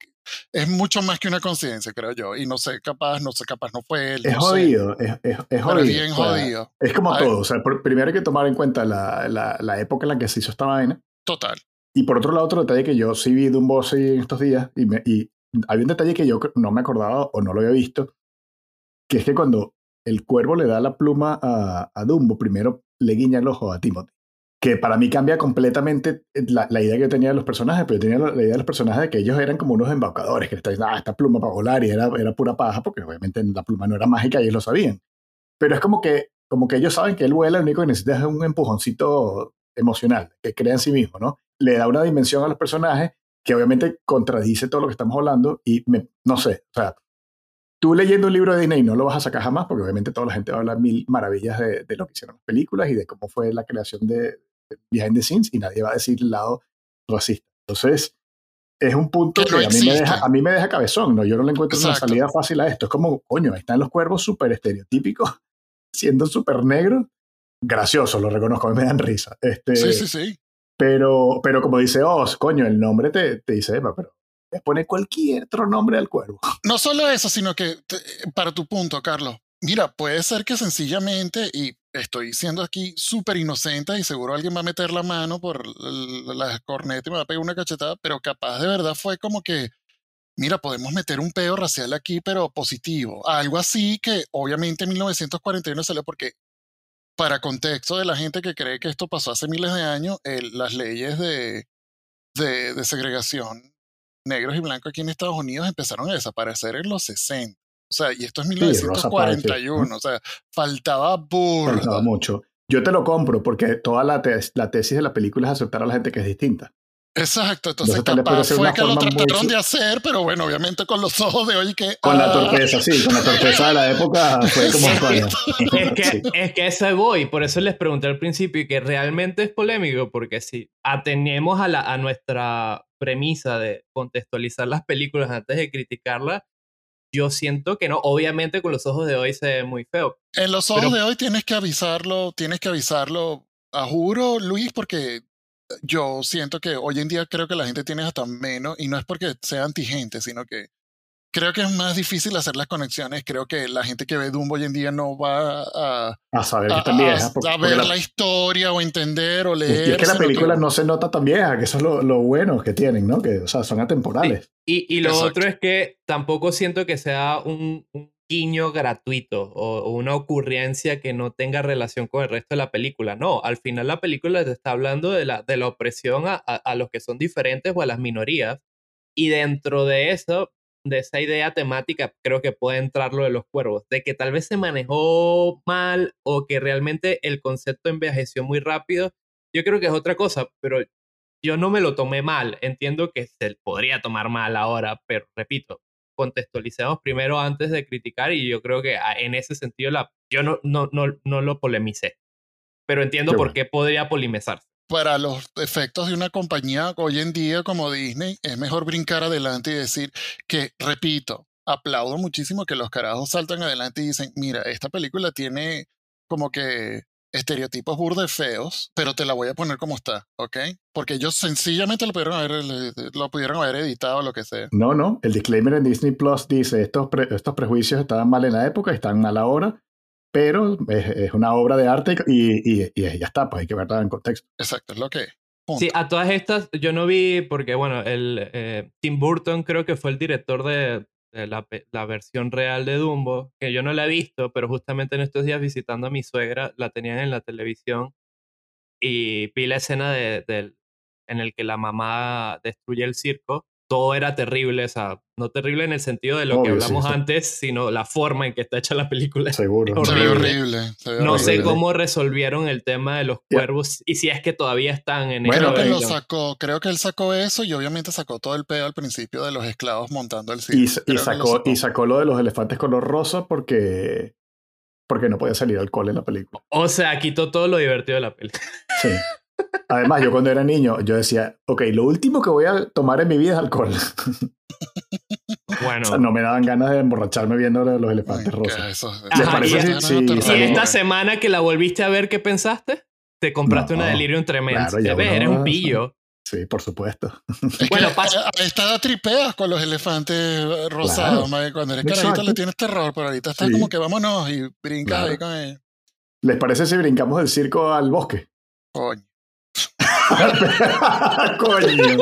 es mucho más que una conciencia, creo yo. Y no sé, capaz, no sé, capaz no fue él. Es jodido, es, es, es jodido. bien jodido. Es como todo. O sea, primero hay que tomar en cuenta la, la, la, época en la que se hizo esta vaina. Total. Y por otro lado, otro detalle que yo sí vi de un boss en estos días, y, me, y había un detalle que yo no me acordaba o no lo había visto, que es que cuando el cuervo le da la pluma a, a Dumbo, primero le guiña el ojo a Timothy que para mí cambia completamente la, la, idea que yo tenía de los personajes, pero yo tenía la, idea de los personajes de que ellos eran como unos embaucadores, que estaban diciendo, ah, esta pluma para volar, y era, era pura paja, porque obviamente la pluma no era mágica y ellos lo sabían. Pero es como que, como que ellos saben que él vuela, lo único que necesita es un empujoncito emocional, que crea en sí mismo, ¿no? Le da una dimensión a los personajes que obviamente contradice todo lo que estamos hablando y me, no sé, o sea, tú leyendo un libro de Disney no lo vas a sacar jamás porque obviamente toda la gente va a hablar mil maravillas de, de, lo que hicieron las películas y de cómo fue la creación de, behind the scenes y nadie va a decir el lado racista. Entonces, es un punto que, a, mí me deja, a mí me deja cabezón, ¿no? Yo no le encuentro una salida fácil a esto. Es como, coño, ahí están los cuervos súper estereotípicos, siendo súper negros. Gracioso, lo reconozco, a mí me dan risa. Este, sí, sí, sí. Pero, pero como dice Oz, coño, el nombre te, te dice, pero le pone cualquier otro nombre al cuervo. No solo eso, sino que, para tu punto, Carlos, mira, puede ser que sencillamente, y estoy siendo aquí súper inocente y seguro alguien va a meter la mano por la corneta y me va a pegar una cachetada, pero capaz de verdad fue como que, mira, podemos meter un peo racial aquí, pero positivo. Algo así que obviamente en 1941 salió porque, para contexto de la gente que cree que esto pasó hace miles de años, las leyes de, de, de segregación negros y blancos aquí en Estados Unidos empezaron a desaparecer en los 60. O sea, y esto es 1941, o sea, faltaba burda. Faltaba mucho. Yo te lo compro porque toda la, la tesis de la película es aceptar a la gente que es distinta. Exacto, entonces, capaz fue que lo trataron de hacer, pero bueno, obviamente con los ojos de hoy que... Con la ah. torpeza, sí, con la torpeza de la época fue como... es, que, es que eso voy, por eso les pregunté al principio y que realmente es polémico, porque si atenemos a, la, a nuestra premisa de contextualizar las películas antes de criticarlas, yo siento que no. Obviamente con los ojos de hoy se ve muy feo. En los ojos de hoy tienes que avisarlo, tienes que avisarlo a juro, Luis, porque yo siento que hoy en día creo que la gente tiene hasta menos, y no es porque sea antigente, sino que creo que es más difícil hacer las conexiones. Creo que la gente que ve Dumbo hoy en día no va a, a saber que vieja. a ver la, historia o entender o leer. Y es que la película no se nota tan vieja, que eso es lo, lo, bueno que tienen, ¿no? Que, o sea, son atemporales. Y, y, lo otro es que tampoco siento que sea un, un guiño gratuito o, o, una ocurrencia que no tenga relación con el resto de la película. No, al final la película te está hablando de la, de la opresión a, a, a los que son diferentes o a las minorías. Y dentro de eso, de esa idea temática, creo que puede entrar lo de los cuervos, de que tal vez se manejó mal o que realmente el concepto envejeció muy rápido. Yo creo que es otra cosa, pero yo no me lo tomé mal. Entiendo que se podría tomar mal ahora, pero repito, contextualicemos primero antes de criticar y yo creo que ah, en ese sentido la, yo no, no, no, no lo polemicé, pero entiendo por qué podría polimizarse para los efectos de una compañía hoy en día como Disney, es mejor brincar adelante y decir que, repito, aplaudo muchísimo que los carajos saltan adelante y dicen, mira, esta película tiene como que estereotipos burdes feos, pero te la voy a poner como está, ¿ok? Porque ellos sencillamente lo pudieron haber, lo pudieron haber editado lo que sea. No, no, el disclaimer en Disney Plus dice, estos, estos prejuicios estaban mal en la época, están mal ahora, pero es, una obra de arte y, y, ya está, pues hay que verla en contexto. Exacto, es lo que Sí, a todas estas yo no vi, porque bueno, el, eh, Tim Burton creo que fue el director de, la, la, versión real de Dumbo, que yo no la he visto, pero justamente en estos días visitando a mi suegra, la tenían en la televisión y vi la escena de, en el que la mamá destruye el circo todo era terrible, o sea, no terrible en el sentido de lo que hablamos antes, sino la forma en que está hecha la película. Seguro. horrible. no sé cómo resolvieron el tema de los cuervos y si es que todavía están en bueno, creo que lo sacó, creo que él sacó eso y obviamente sacó todo el pedo al principio de los esclavos montando el circo. Y, sacó, y sacó lo de los elefantes color rosa porque porque no podía salir alcohol en la película. O sea, quitó todo lo divertido de la película. Sí. Además, yo cuando era niño, yo decía, ok, lo último que voy a tomar en mi vida es alcohol. Bueno. O sea, no me daban ganas de emborracharme viendo los elefantes rosas. y, esta semana que la volviste a ver, ¿qué pensaste? Te compraste una delirium tremendo. Claro, ves, eres un pillo. Sí, por supuesto. bueno, pasa. Está tripeas con los elefantes rosados. Cuando eres carajito le tienes terror, pero ahorita estás como que vámonos y brincas ahí con él. ¿Les parece si brincamos del circo al bosque? Coño. Coño.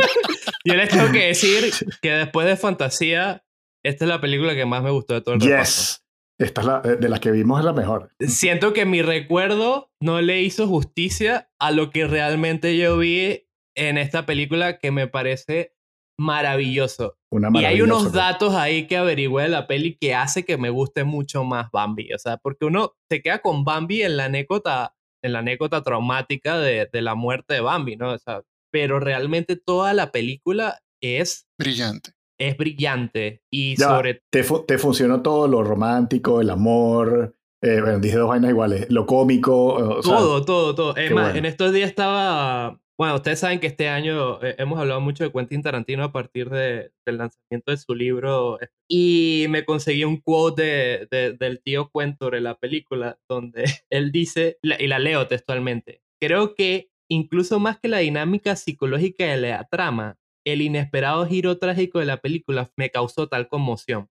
Yo les tengo que decir que después de Fantasía, esta es la película que más me gustó de todo el yes. Esta es la, de las que vimos es la mejor. Siento que mi recuerdo no le hizo justicia a lo que realmente yo vi en esta película que me parece maravilloso. y hay unos datos ahí que averigüé de la peli que hace que me guste mucho más Bambi. O sea, porque uno se queda con Bambi en la anécdota, en la anécdota traumática de, de la muerte de Bambi, ¿no? O sea, pero realmente toda la película es brillante. Es brillante y sobre te, te funcionó todo lo romántico, el amor, eh, bueno, dije dos vainas iguales, lo cómico. todo, todo, todo. Es más, en estos días estaba bueno, ustedes saben que este año eh, hemos hablado mucho de Quentin Tarantino a partir de, del lanzamiento de su libro y me conseguí un quote del tío Cuento de la película donde él dice, y la leo textualmente, creo que incluso más que la dinámica psicológica de la trama, el inesperado giro trágico de la película me causó tal conmoción.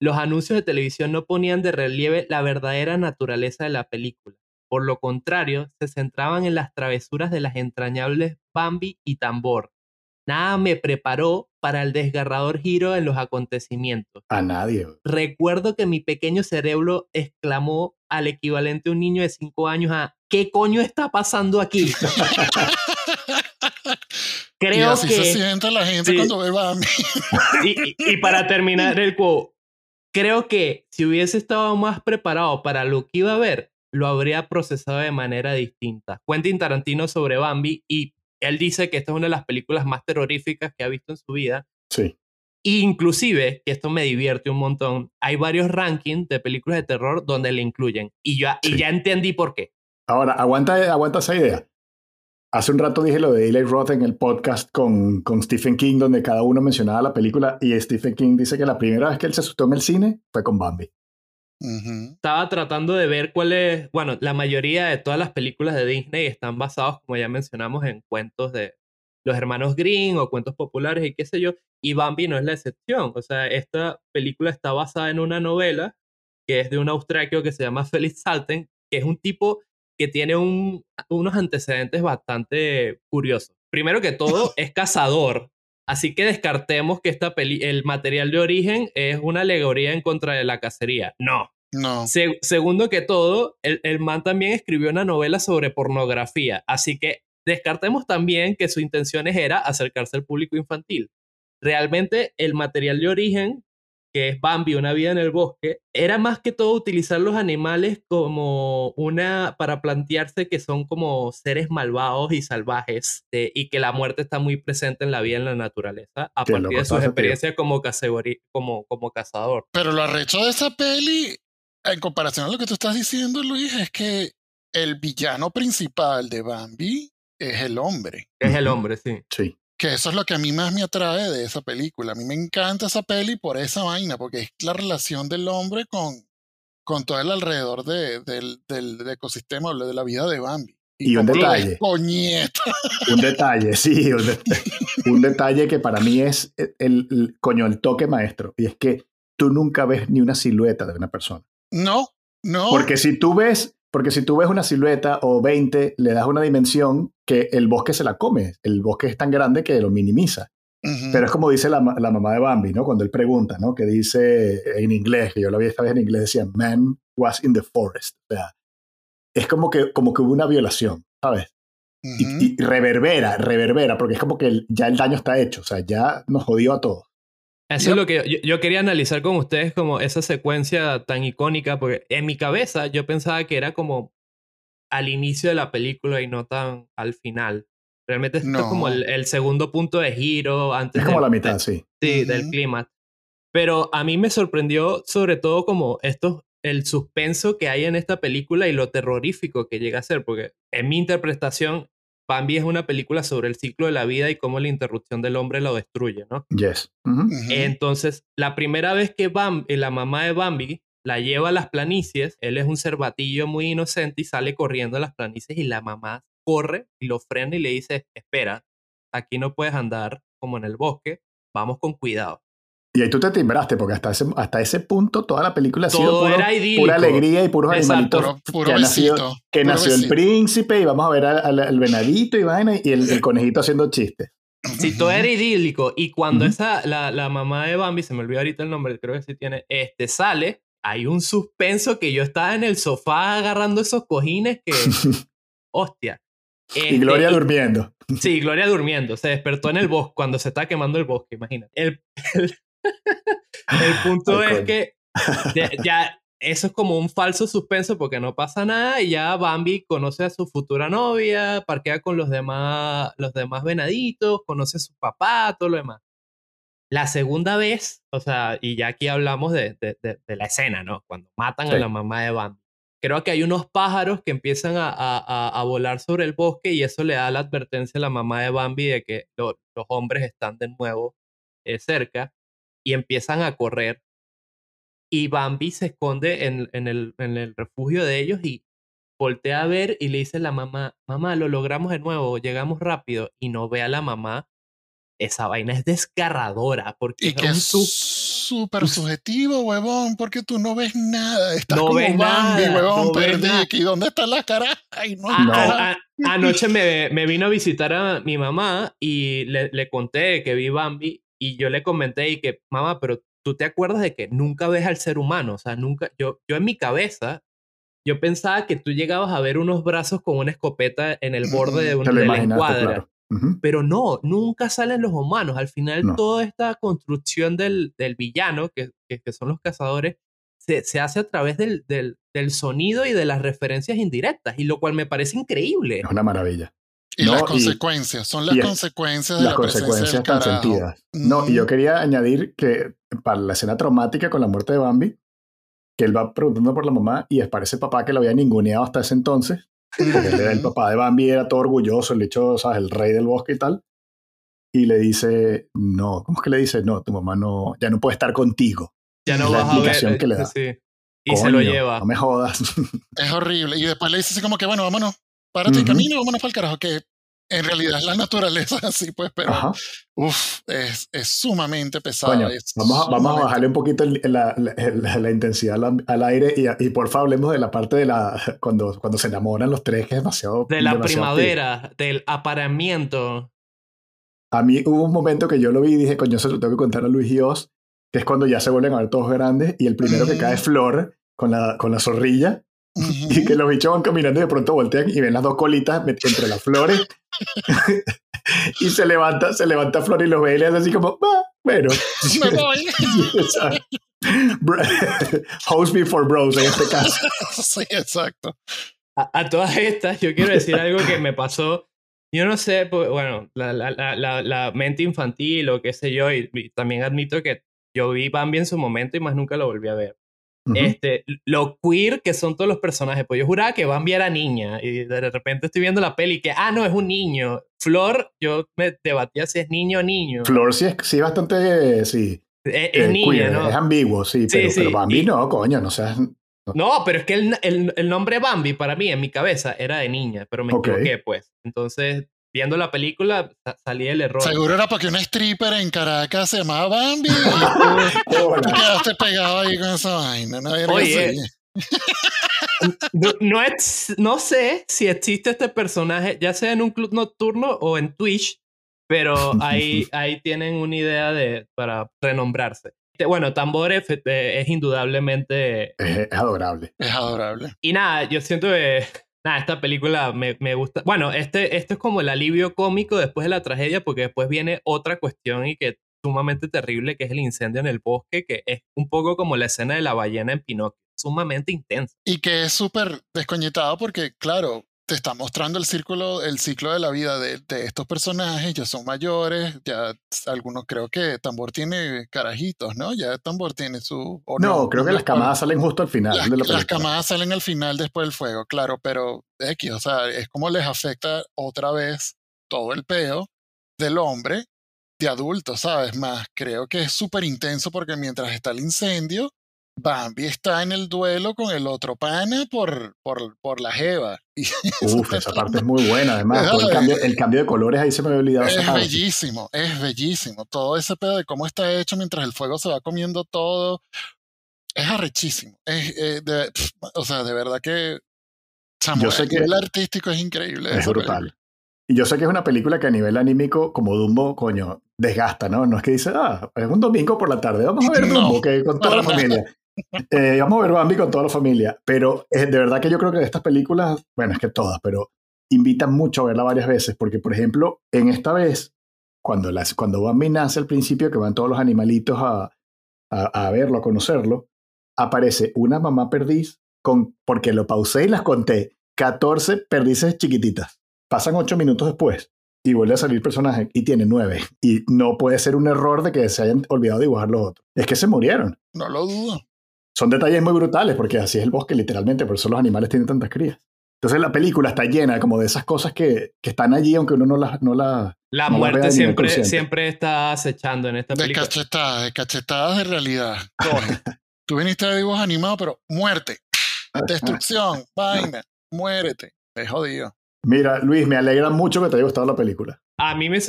Los anuncios de televisión no ponían de relieve la verdadera naturaleza de la película por lo contrario, se centraban en las travesuras de las entrañables Bambi y Tambor. Nada me preparó para el desgarrador giro en los acontecimientos. A nadie. Recuerdo que mi pequeño cerebro exclamó al equivalente a un niño de 5 años a ¿qué coño está pasando aquí? Creo y así que... se siente la gente cuando ve Bambi. y, para terminar el quote, creo que si hubiese estado más preparado para lo que iba a ver, lo habría procesado de manera distinta. Quentin Tarantino sobre Bambi y él dice que esta es una de las películas más terroríficas que ha visto en su vida. Sí. Inclusive, que esto me divierte un montón, hay varios rankings de películas de terror donde le incluyen. Y, yo, y ya entendí por qué. Ahora, aguanta, aguanta esa idea. Hace un rato dije lo de Eli Roth en el podcast con, con Stephen King, donde cada uno mencionaba la película y Stephen King dice que la primera vez que él se asustó en el cine fue con Bambi. Estaba tratando de ver cuál es, bueno, la mayoría de todas las películas de Disney están basados, como ya mencionamos, en cuentos de los hermanos Green o cuentos populares y qué sé yo, y Bambi no es la excepción. O sea, esta película está basada en una novela que es de un austriaco que se llama Felix Salten, que es un tipo que tiene un, unos antecedentes bastante curiosos. Primero que todo, es cazador, Así que descartemos que esta peli el material de origen es una alegoría en contra de la cacería. No. No. segundo que todo, el, el, man también escribió una novela sobre pornografía. Así que descartemos también que su intención era acercarse al público infantil. Realmente el material de origen que es Bambi, una vida en el bosque, era más que todo utilizar los animales como una, para plantearse que son como seres malvados y salvajes y que la muerte está muy presente en la vida en la naturaleza a partir de sus experiencias como, como, como cazador. Pero lo arrecho de esa peli, en comparación a lo que tú estás diciendo, Luis, es que el villano principal de Bambi es el hombre. Es el hombre, sí. Sí. Que eso es lo que a mí más me atrae de esa película. A mí me encanta esa peli por esa vaina, porque es la relación del hombre con, con todo el alrededor de, del, del, ecosistema, de la vida de Bambi. Y, un detalle. Un detalle, sí. Un, detalle que para mí es el, el, coño, el toque maestro. Y es que tú nunca ves ni una silueta de una persona. No, no. Porque si tú ves porque si tú ves una silueta o 20, le das una dimensión que el bosque se la come. El bosque es tan grande que lo minimiza. Pero es como dice la, la, mamá de Bambi, ¿no? Cuando él pregunta, ¿no? Que dice en inglés, que yo lo vi esta vez en inglés, decía, man was in the forest. O sea, es como que, como que hubo una violación, ¿sabes? y, reverbera, reverbera, porque es como que ya el daño está hecho, o sea, ya nos jodió a todos. Eso es lo que yo, quería analizar con ustedes, como esa secuencia tan icónica, porque en mi cabeza yo pensaba que era como al inicio de la película y no tan al final. Realmente esto es como el, segundo punto de giro antes. Es como la mitad, sí. Sí, del clima. Pero a mí me sorprendió sobre todo como esto, el suspenso que hay en esta película y lo terrorífico que llega a ser, porque en mi interpretación, Bambi es una película sobre el ciclo de la vida y cómo la interrupción del hombre lo destruye, ¿no? Yes. Entonces, la primera vez que Bambi, la mamá de Bambi la lleva a las planicies, él es un cervatillo muy inocente y sale corriendo a las planicies y la mamá corre y lo frena y le dice, espera, aquí no puedes andar como en el bosque, vamos con cuidado. Y ahí tú te timbraste, porque hasta ese, hasta ese punto toda la película ha sido pura alegría y puros animalitos. que nació, que nació el príncipe y vamos a ver al, venadito y vaina y el, conejito haciendo chistes. Sí, todo era idílico. Y cuando esa, la, la, mamá de Bambi, se me olvidó ahorita el nombre, creo que sí tiene, este, sale, hay un suspenso que yo estaba en el sofá agarrando esos cojines que... hostia. y Gloria este, durmiendo. Sí, Gloria durmiendo. Se despertó en el bosque cuando se está quemando el bosque, imagínate. El, el punto es que ya, eso es como un falso suspenso porque no pasa nada y ya Bambi conoce a su futura novia, parquea con los demás, los demás venaditos, conoce a su papá, todo lo demás. La segunda vez, o sea, y ya aquí hablamos de, de, la escena, ¿no? Cuando matan a la mamá de Bambi. Creo que hay unos pájaros que empiezan a, a, a, volar sobre el bosque y eso le da la advertencia a la mamá de Bambi de que los hombres están de nuevo eh, cerca y empiezan a correr. Y Bambi se esconde en, en, el, en el refugio de ellos y voltea a ver y le dice a la mamá, mamá, lo logramos de nuevo, llegamos rápido y no ve a la mamá. Esa vaina es desgarradora porque y que es súper subjetivo, huevón, porque tú no ves nada. Estás no como ves Bambi, huevón, perdí aquí. ¿Dónde está la cara? Ay, no, anoche me, me, vino a visitar a mi mamá y le, le conté que vi Bambi y yo le comenté y que, mamá, pero tú te acuerdas de que nunca ves al ser humano, o sea, nunca, yo, yo en mi cabeza, yo pensaba que tú llegabas a ver unos brazos con una escopeta en el borde de, una de la encuadra. Pero no, nunca salen los humanos. Al final, toda esta construcción del, del villano, que, que, son los cazadores, se, se hace a través del, del, del, sonido y de las referencias indirectas, y lo cual me parece increíble. Es una maravilla. Y las consecuencias, son las consecuencias de las la consecuencias tan sentidas. No, y yo quería añadir que para la escena traumática con la muerte de Bambi, que él va preguntando por la mamá y parece el papá que lo había ninguneado hasta ese entonces, porque él era el papá de Bambi, era todo orgulloso, el hecho, ¿sabes? El rey del bosque y tal. Y le dice, no, ¿cómo es que le dice? No, tu mamá no, ya no puede estar contigo. Ya no la vas explicación a ver, que le da. Sí. Y se lo lleva. No me jodas. Es horrible. Y después le dice así como que, bueno, vámonos párate uh camino, vámonos para el carajo, que en realidad es la naturaleza así, pues, pero uf, es, es, sumamente pesado. vamos, a, vamos a bajarle un poquito la, intensidad al, aire y, y por favor hablemos de la parte de la cuando, cuando se enamoran los tres, que es demasiado. De la primavera, del apareamiento. A mí hubo un momento que yo lo vi y dije, coño, eso lo tengo que contar a Luis y Oz, que es cuando ya se vuelven a ver todos grandes y el primero que cae es Flor con la, con la zorrilla y que los bichos van caminando y de pronto voltean y ven las dos colitas entre las flores. y se levanta, se levanta Flor y los ve y le hace así como, ah, bueno. Me voy. Host before bros en este caso. sí, exacto. A, todas estas, yo quiero decir algo que me pasó. Yo no sé, pues, bueno, la, la, la, la, mente infantil o qué sé yo, y, y también admito que yo vi Bambi en su momento y más nunca lo volví a ver este, lo queer que son todos los personajes. Pues yo juraba que Bambi era niña y de repente estoy viendo la peli que, ah, no, es un niño. Flor, yo me debatía si es niño o niño. Flor sí es sí, bastante, sí. Es, es niña, ¿no? Es ambiguo, sí, pero, Bambi no, coño, no seas... No. pero es que el, el, el, nombre Bambi para mí en mi cabeza era de niña, pero me equivoqué, pues. Entonces viendo la película salí el error. Seguro era porque una stripper en Caracas se llamaba Bambi y tú, quedaste pegado ahí con esa vaina. No, Oye, no, no, sé si existe este personaje, ya sea en un club nocturno o en Twitch, pero ahí, ahí tienen una idea de, para renombrarse. Bueno, Tambor es, es indudablemente... Es, adorable. Es adorable. Y nada, yo siento que Nada, esta película me, me, gusta. Bueno, este, esto es como el alivio cómico después de la tragedia, porque después viene otra cuestión y que sumamente terrible, que es el incendio en el bosque, que es un poco como la escena de la ballena en Pinocchio, sumamente intensa. Y que es súper desconectado porque, claro, te está mostrando el círculo, el ciclo de la vida de, estos personajes, ya son mayores, ya algunos creo que Tambor tiene carajitos, ¿no? Ya Tambor tiene su... no, creo que las camadas salen justo al final. Las, de la las camadas salen al final después del fuego, claro, pero X, o sea, es como les afecta otra vez todo el peo del hombre de adulto, ¿sabes? Más creo que es súper intenso porque mientras está el incendio, Bambi está en el duelo con el otro pana por, por, por la jeva. Uf, esa parte es muy buena, además. el, cambio, de colores ahí se me había olvidado. Es bellísimo, es bellísimo. Todo ese pedo de cómo está hecho mientras el fuego se va comiendo todo. Es arrechísimo. Es, eh, o sea, de verdad que. yo sé que el artístico es increíble. Es brutal. Y yo sé que es una película que a nivel anímico, como Dumbo, coño, desgasta, ¿no? No es que dice, ah, es un domingo por la tarde, vamos a ver Dumbo, que con toda la familia. Eh, vamos a ver Bambi con toda la familia. Pero de verdad que yo creo que estas películas, bueno, es que todas, pero invitan mucho a verla varias veces, porque por ejemplo, en esta vez, cuando, cuando Bambi nace al principio, que van todos los animalitos a, a, verlo, a conocerlo, aparece una mamá perdiz, con, porque lo pausé y las conté, 14 perdices chiquititas. Pasan 8 minutos después y vuelve a salir personaje y tiene 9. Y no puede ser un error de que se hayan olvidado dibujar los otros. Es que se murieron. No lo dudo son detalles muy brutales, porque así es el bosque literalmente, por eso los animales tienen tantas crías. Entonces la película está llena como de esas cosas que, que están allí, aunque uno no las... No la, la muerte siempre, siempre está acechando en esta película. De cachetadas, de cachetadas de realidad. Tú viniste de dibujos animados, pero muerte, destrucción, vaina, muérete. Es jodido. Mira, Luis, me alegra mucho que te haya gustado la película. A mí me,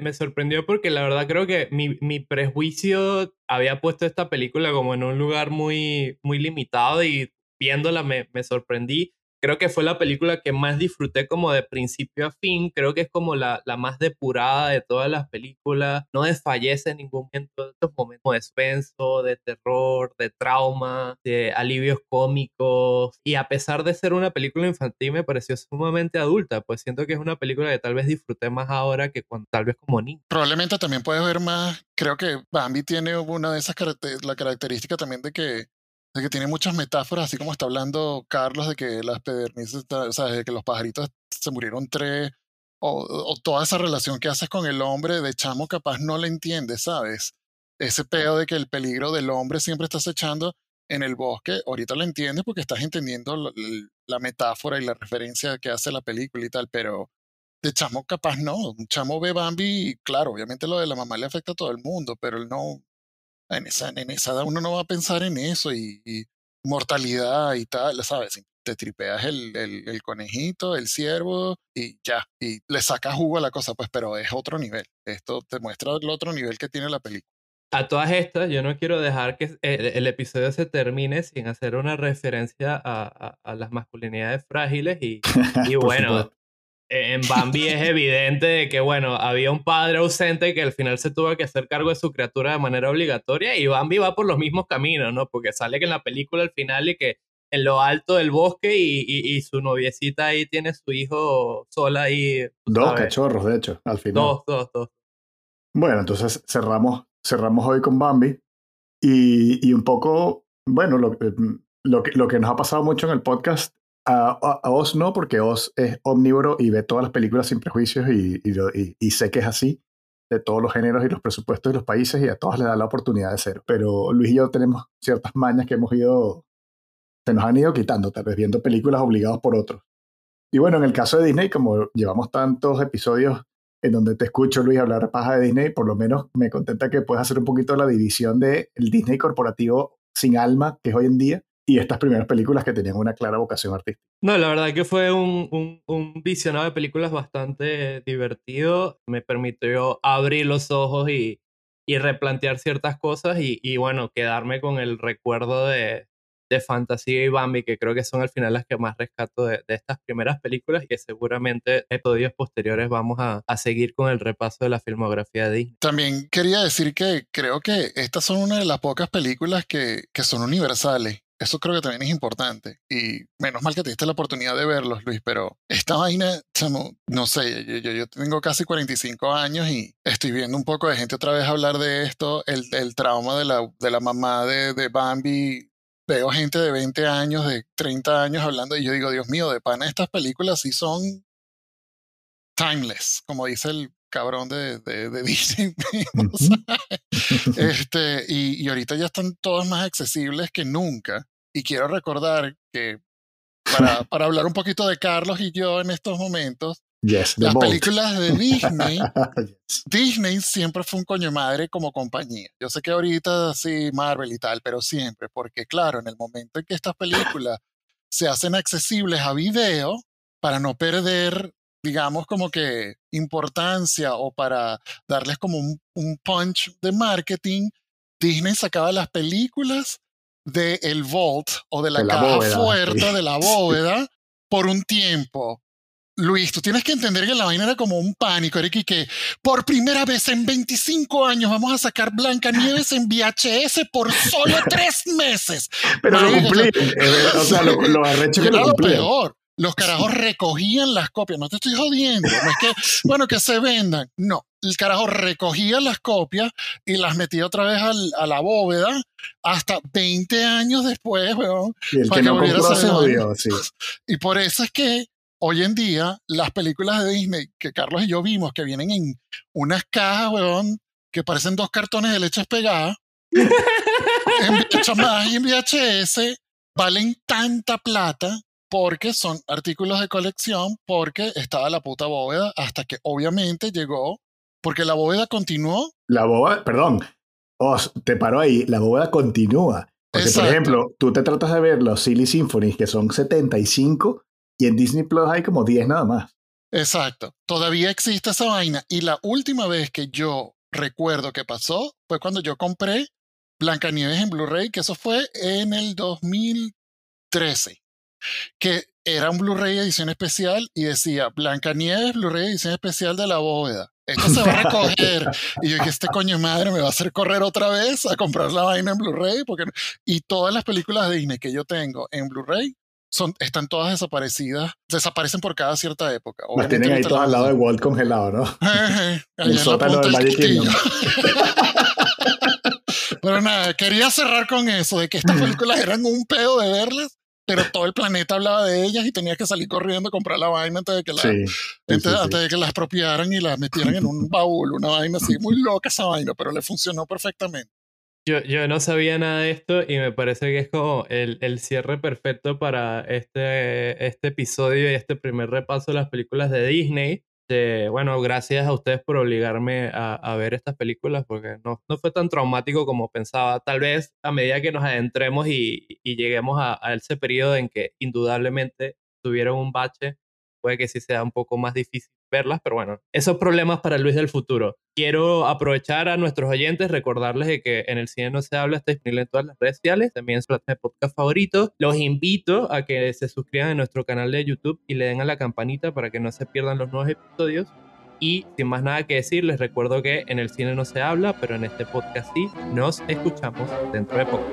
me, sorprendió porque la verdad creo que mi, mi, prejuicio había puesto esta película como en un lugar muy, muy limitado y viéndola me, me sorprendí creo que fue la película que más disfruté como de principio a fin. Creo que es como la, la más depurada de todas las películas. No desfallece en ningún momento de estos momentos de suspenso, de terror, de trauma, de alivios cómicos. Y a pesar de ser una película infantil, me pareció sumamente adulta. Pues siento que es una película que tal vez disfruté más ahora que cuando tal vez como niño. Probablemente también puedes ver más. Creo que Bambi tiene una de esas características, la característica también de que de que tiene muchas metáforas, así como está hablando Carlos de que las pedernices, o sea, de que los pajaritos se murieron tres, o, toda esa relación que haces con el hombre de chamo capaz no le entiendes, ¿sabes? Ese pedo de que el peligro del hombre siempre estás echando en el bosque, ahorita lo entiendes porque estás entendiendo la, metáfora y la referencia que hace la película y tal, pero de chamo capaz no, un chamo ve Bambi, claro, obviamente lo de la mamá le afecta a todo el mundo, pero él no, en esa, en esa edad uno no va a pensar en eso y, mortalidad y tal, ¿sabes? Te tripeas el, el, conejito, el ciervo y ya, y le sacas jugo a la cosa, pues, pero es otro nivel. Esto te muestra el otro nivel que tiene la película. A todas estas, yo no quiero dejar que el, episodio se termine sin hacer una referencia a, a, las masculinidades frágiles y, y bueno, en Bambi es evidente de que, bueno, había un padre ausente que al final se tuvo que hacer cargo de su criatura de manera obligatoria y Bambi va por los mismos caminos, ¿no? Porque sale que en la película al final y que en lo alto del bosque y, y, su noviecita ahí tiene su hijo sola ahí. Dos cachorros, de hecho, al final. Dos, dos, dos. Bueno, entonces cerramos, cerramos hoy con Bambi y, y un poco, bueno, lo, lo, que, lo que nos ha pasado mucho en el podcast a, Oz no, porque Oz es omnívoro y ve todas las películas sin prejuicios y, y, sé que es así, de todos los géneros y los presupuestos y los países y a todos les da la oportunidad de ser. Pero Luis y yo tenemos ciertas mañas que hemos ido, se nos han ido quitando, tal vez viendo películas obligados por otros. Y bueno, en el caso de Disney, como llevamos tantos episodios en donde te escucho, Luis, hablar paja de Disney, por lo menos me contenta que puedas hacer un poquito la división del el Disney corporativo sin alma, que es hoy en día, y estas primeras películas que tenían una clara vocación artística. No, la verdad que fue un, un, un visionado de películas bastante divertido. Me permitió abrir los ojos y, y replantear ciertas cosas y, y, bueno, quedarme con el recuerdo de, de Fantasía y Bambi, que creo que son al final las que más rescato de, de estas primeras películas y que seguramente en episodios posteriores vamos a, a, seguir con el repaso de la filmografía de Disney. También quería decir que creo que estas son una de las pocas películas que, que son universales eso creo que también es importante. Y menos mal que te diste la oportunidad de verlos, Luis, pero esta vaina, chamo, no sé, yo, yo, tengo casi 45 años y estoy viendo un poco de gente otra vez hablar de esto, el, el trauma de la, de la mamá de, de Bambi veo gente de 20 años, de 30 años hablando y yo digo, Dios mío, de pana estas películas sí son timeless, como dice el cabrón de, de, Disney. este, y, y, ahorita ya están todas más accesibles que nunca. Y quiero recordar que para, para hablar un poquito de Carlos y yo en estos momentos, las películas de Disney, Disney siempre fue un coño madre como compañía. Yo sé que ahorita sí, Marvel y tal, pero siempre, porque claro, en el momento en que estas películas se hacen accesibles a video, para no perder, digamos, como que importancia o para darles como un, punch de marketing, Disney sacaba las películas de el vault o de la, caja fuerte de la bóveda por un tiempo Luis, tú tienes que entender que la vaina era como un pánico, Eric, y que por primera vez en 25 años vamos a sacar Blancanieves en VHS por solo tres meses. Pero lo cumplí. Eh, o sea, lo, lo arrecho que lo, lo peor. Los carajos recogían las copias. No te estoy jodiendo. No es que, bueno, que se vendan. No. El carajo recogía las copias y las metía otra vez a la bóveda hasta 20 años después, weón. Y el que, no compró se jodió, sí. Y por eso es que hoy en día las películas de Disney que Carlos y yo vimos que vienen en unas cajas, weón, que parecen dos cartones de leche pegadas, en más y en VHS, valen tanta plata porque son artículos de colección, porque estaba la puta bóveda hasta que obviamente llegó, porque la bóveda continuó. La bóveda, perdón, os, te paro ahí, la bóveda continúa. Porque, por ejemplo, tú te tratas de ver los Silly Symphonies, que son 75, y en Disney Plus hay como 10 nada más. Exacto. Todavía existe esa vaina. Y la última vez que yo recuerdo que pasó fue cuando yo compré Blancanieves en Blu-ray, que eso fue en el 2013. Que era un Blu-ray edición especial y decía Blancanieves Blu-ray edición especial de la bóveda. Esto se va a recoger. y yo dije, este coño madre me va a hacer correr otra vez a comprar la vaina en Blu-ray. Porque... Y todas las películas de Disney que yo tengo en Blu-ray son, están todas desaparecidas, desaparecen por cada cierta época. Las tienen ahí todas al lado de Walt congelado, ¿no? El sótano del Magic Pero nada, quería cerrar con eso, de que estas películas eran un pedo de verlas, pero todo el planeta hablaba de ellas y tenía que salir corriendo a comprar la vaina antes de que, la, antes, de que las expropiaran y las metieran en un baúl, una vaina así, muy loca esa vaina, pero le funcionó perfectamente. Yo, yo no sabía nada de esto y me parece que es como el, el cierre perfecto para este, este episodio y este primer repaso de las películas de Disney. Bueno, gracias a ustedes por obligarme a, ver estas películas porque no, fue tan traumático como pensaba. Tal vez a medida que nos adentremos y, y lleguemos a, a, ese periodo en que indudablemente tuvieron un bache, puede que sí sea un poco más difícil verlas, pero bueno, esos problemas para Luis del futuro. Quiero aprovechar a nuestros oyentes, recordarles de que en el cine no se habla, está disponible en todas las redes sociales, también en su podcast favorito. Los invito a que se suscriban a nuestro canal de YouTube y le den a la campanita para que no se pierdan los nuevos episodios. Y sin más nada que decir, les recuerdo que en el cine no se habla, pero en este podcast sí, nos escuchamos dentro de poco.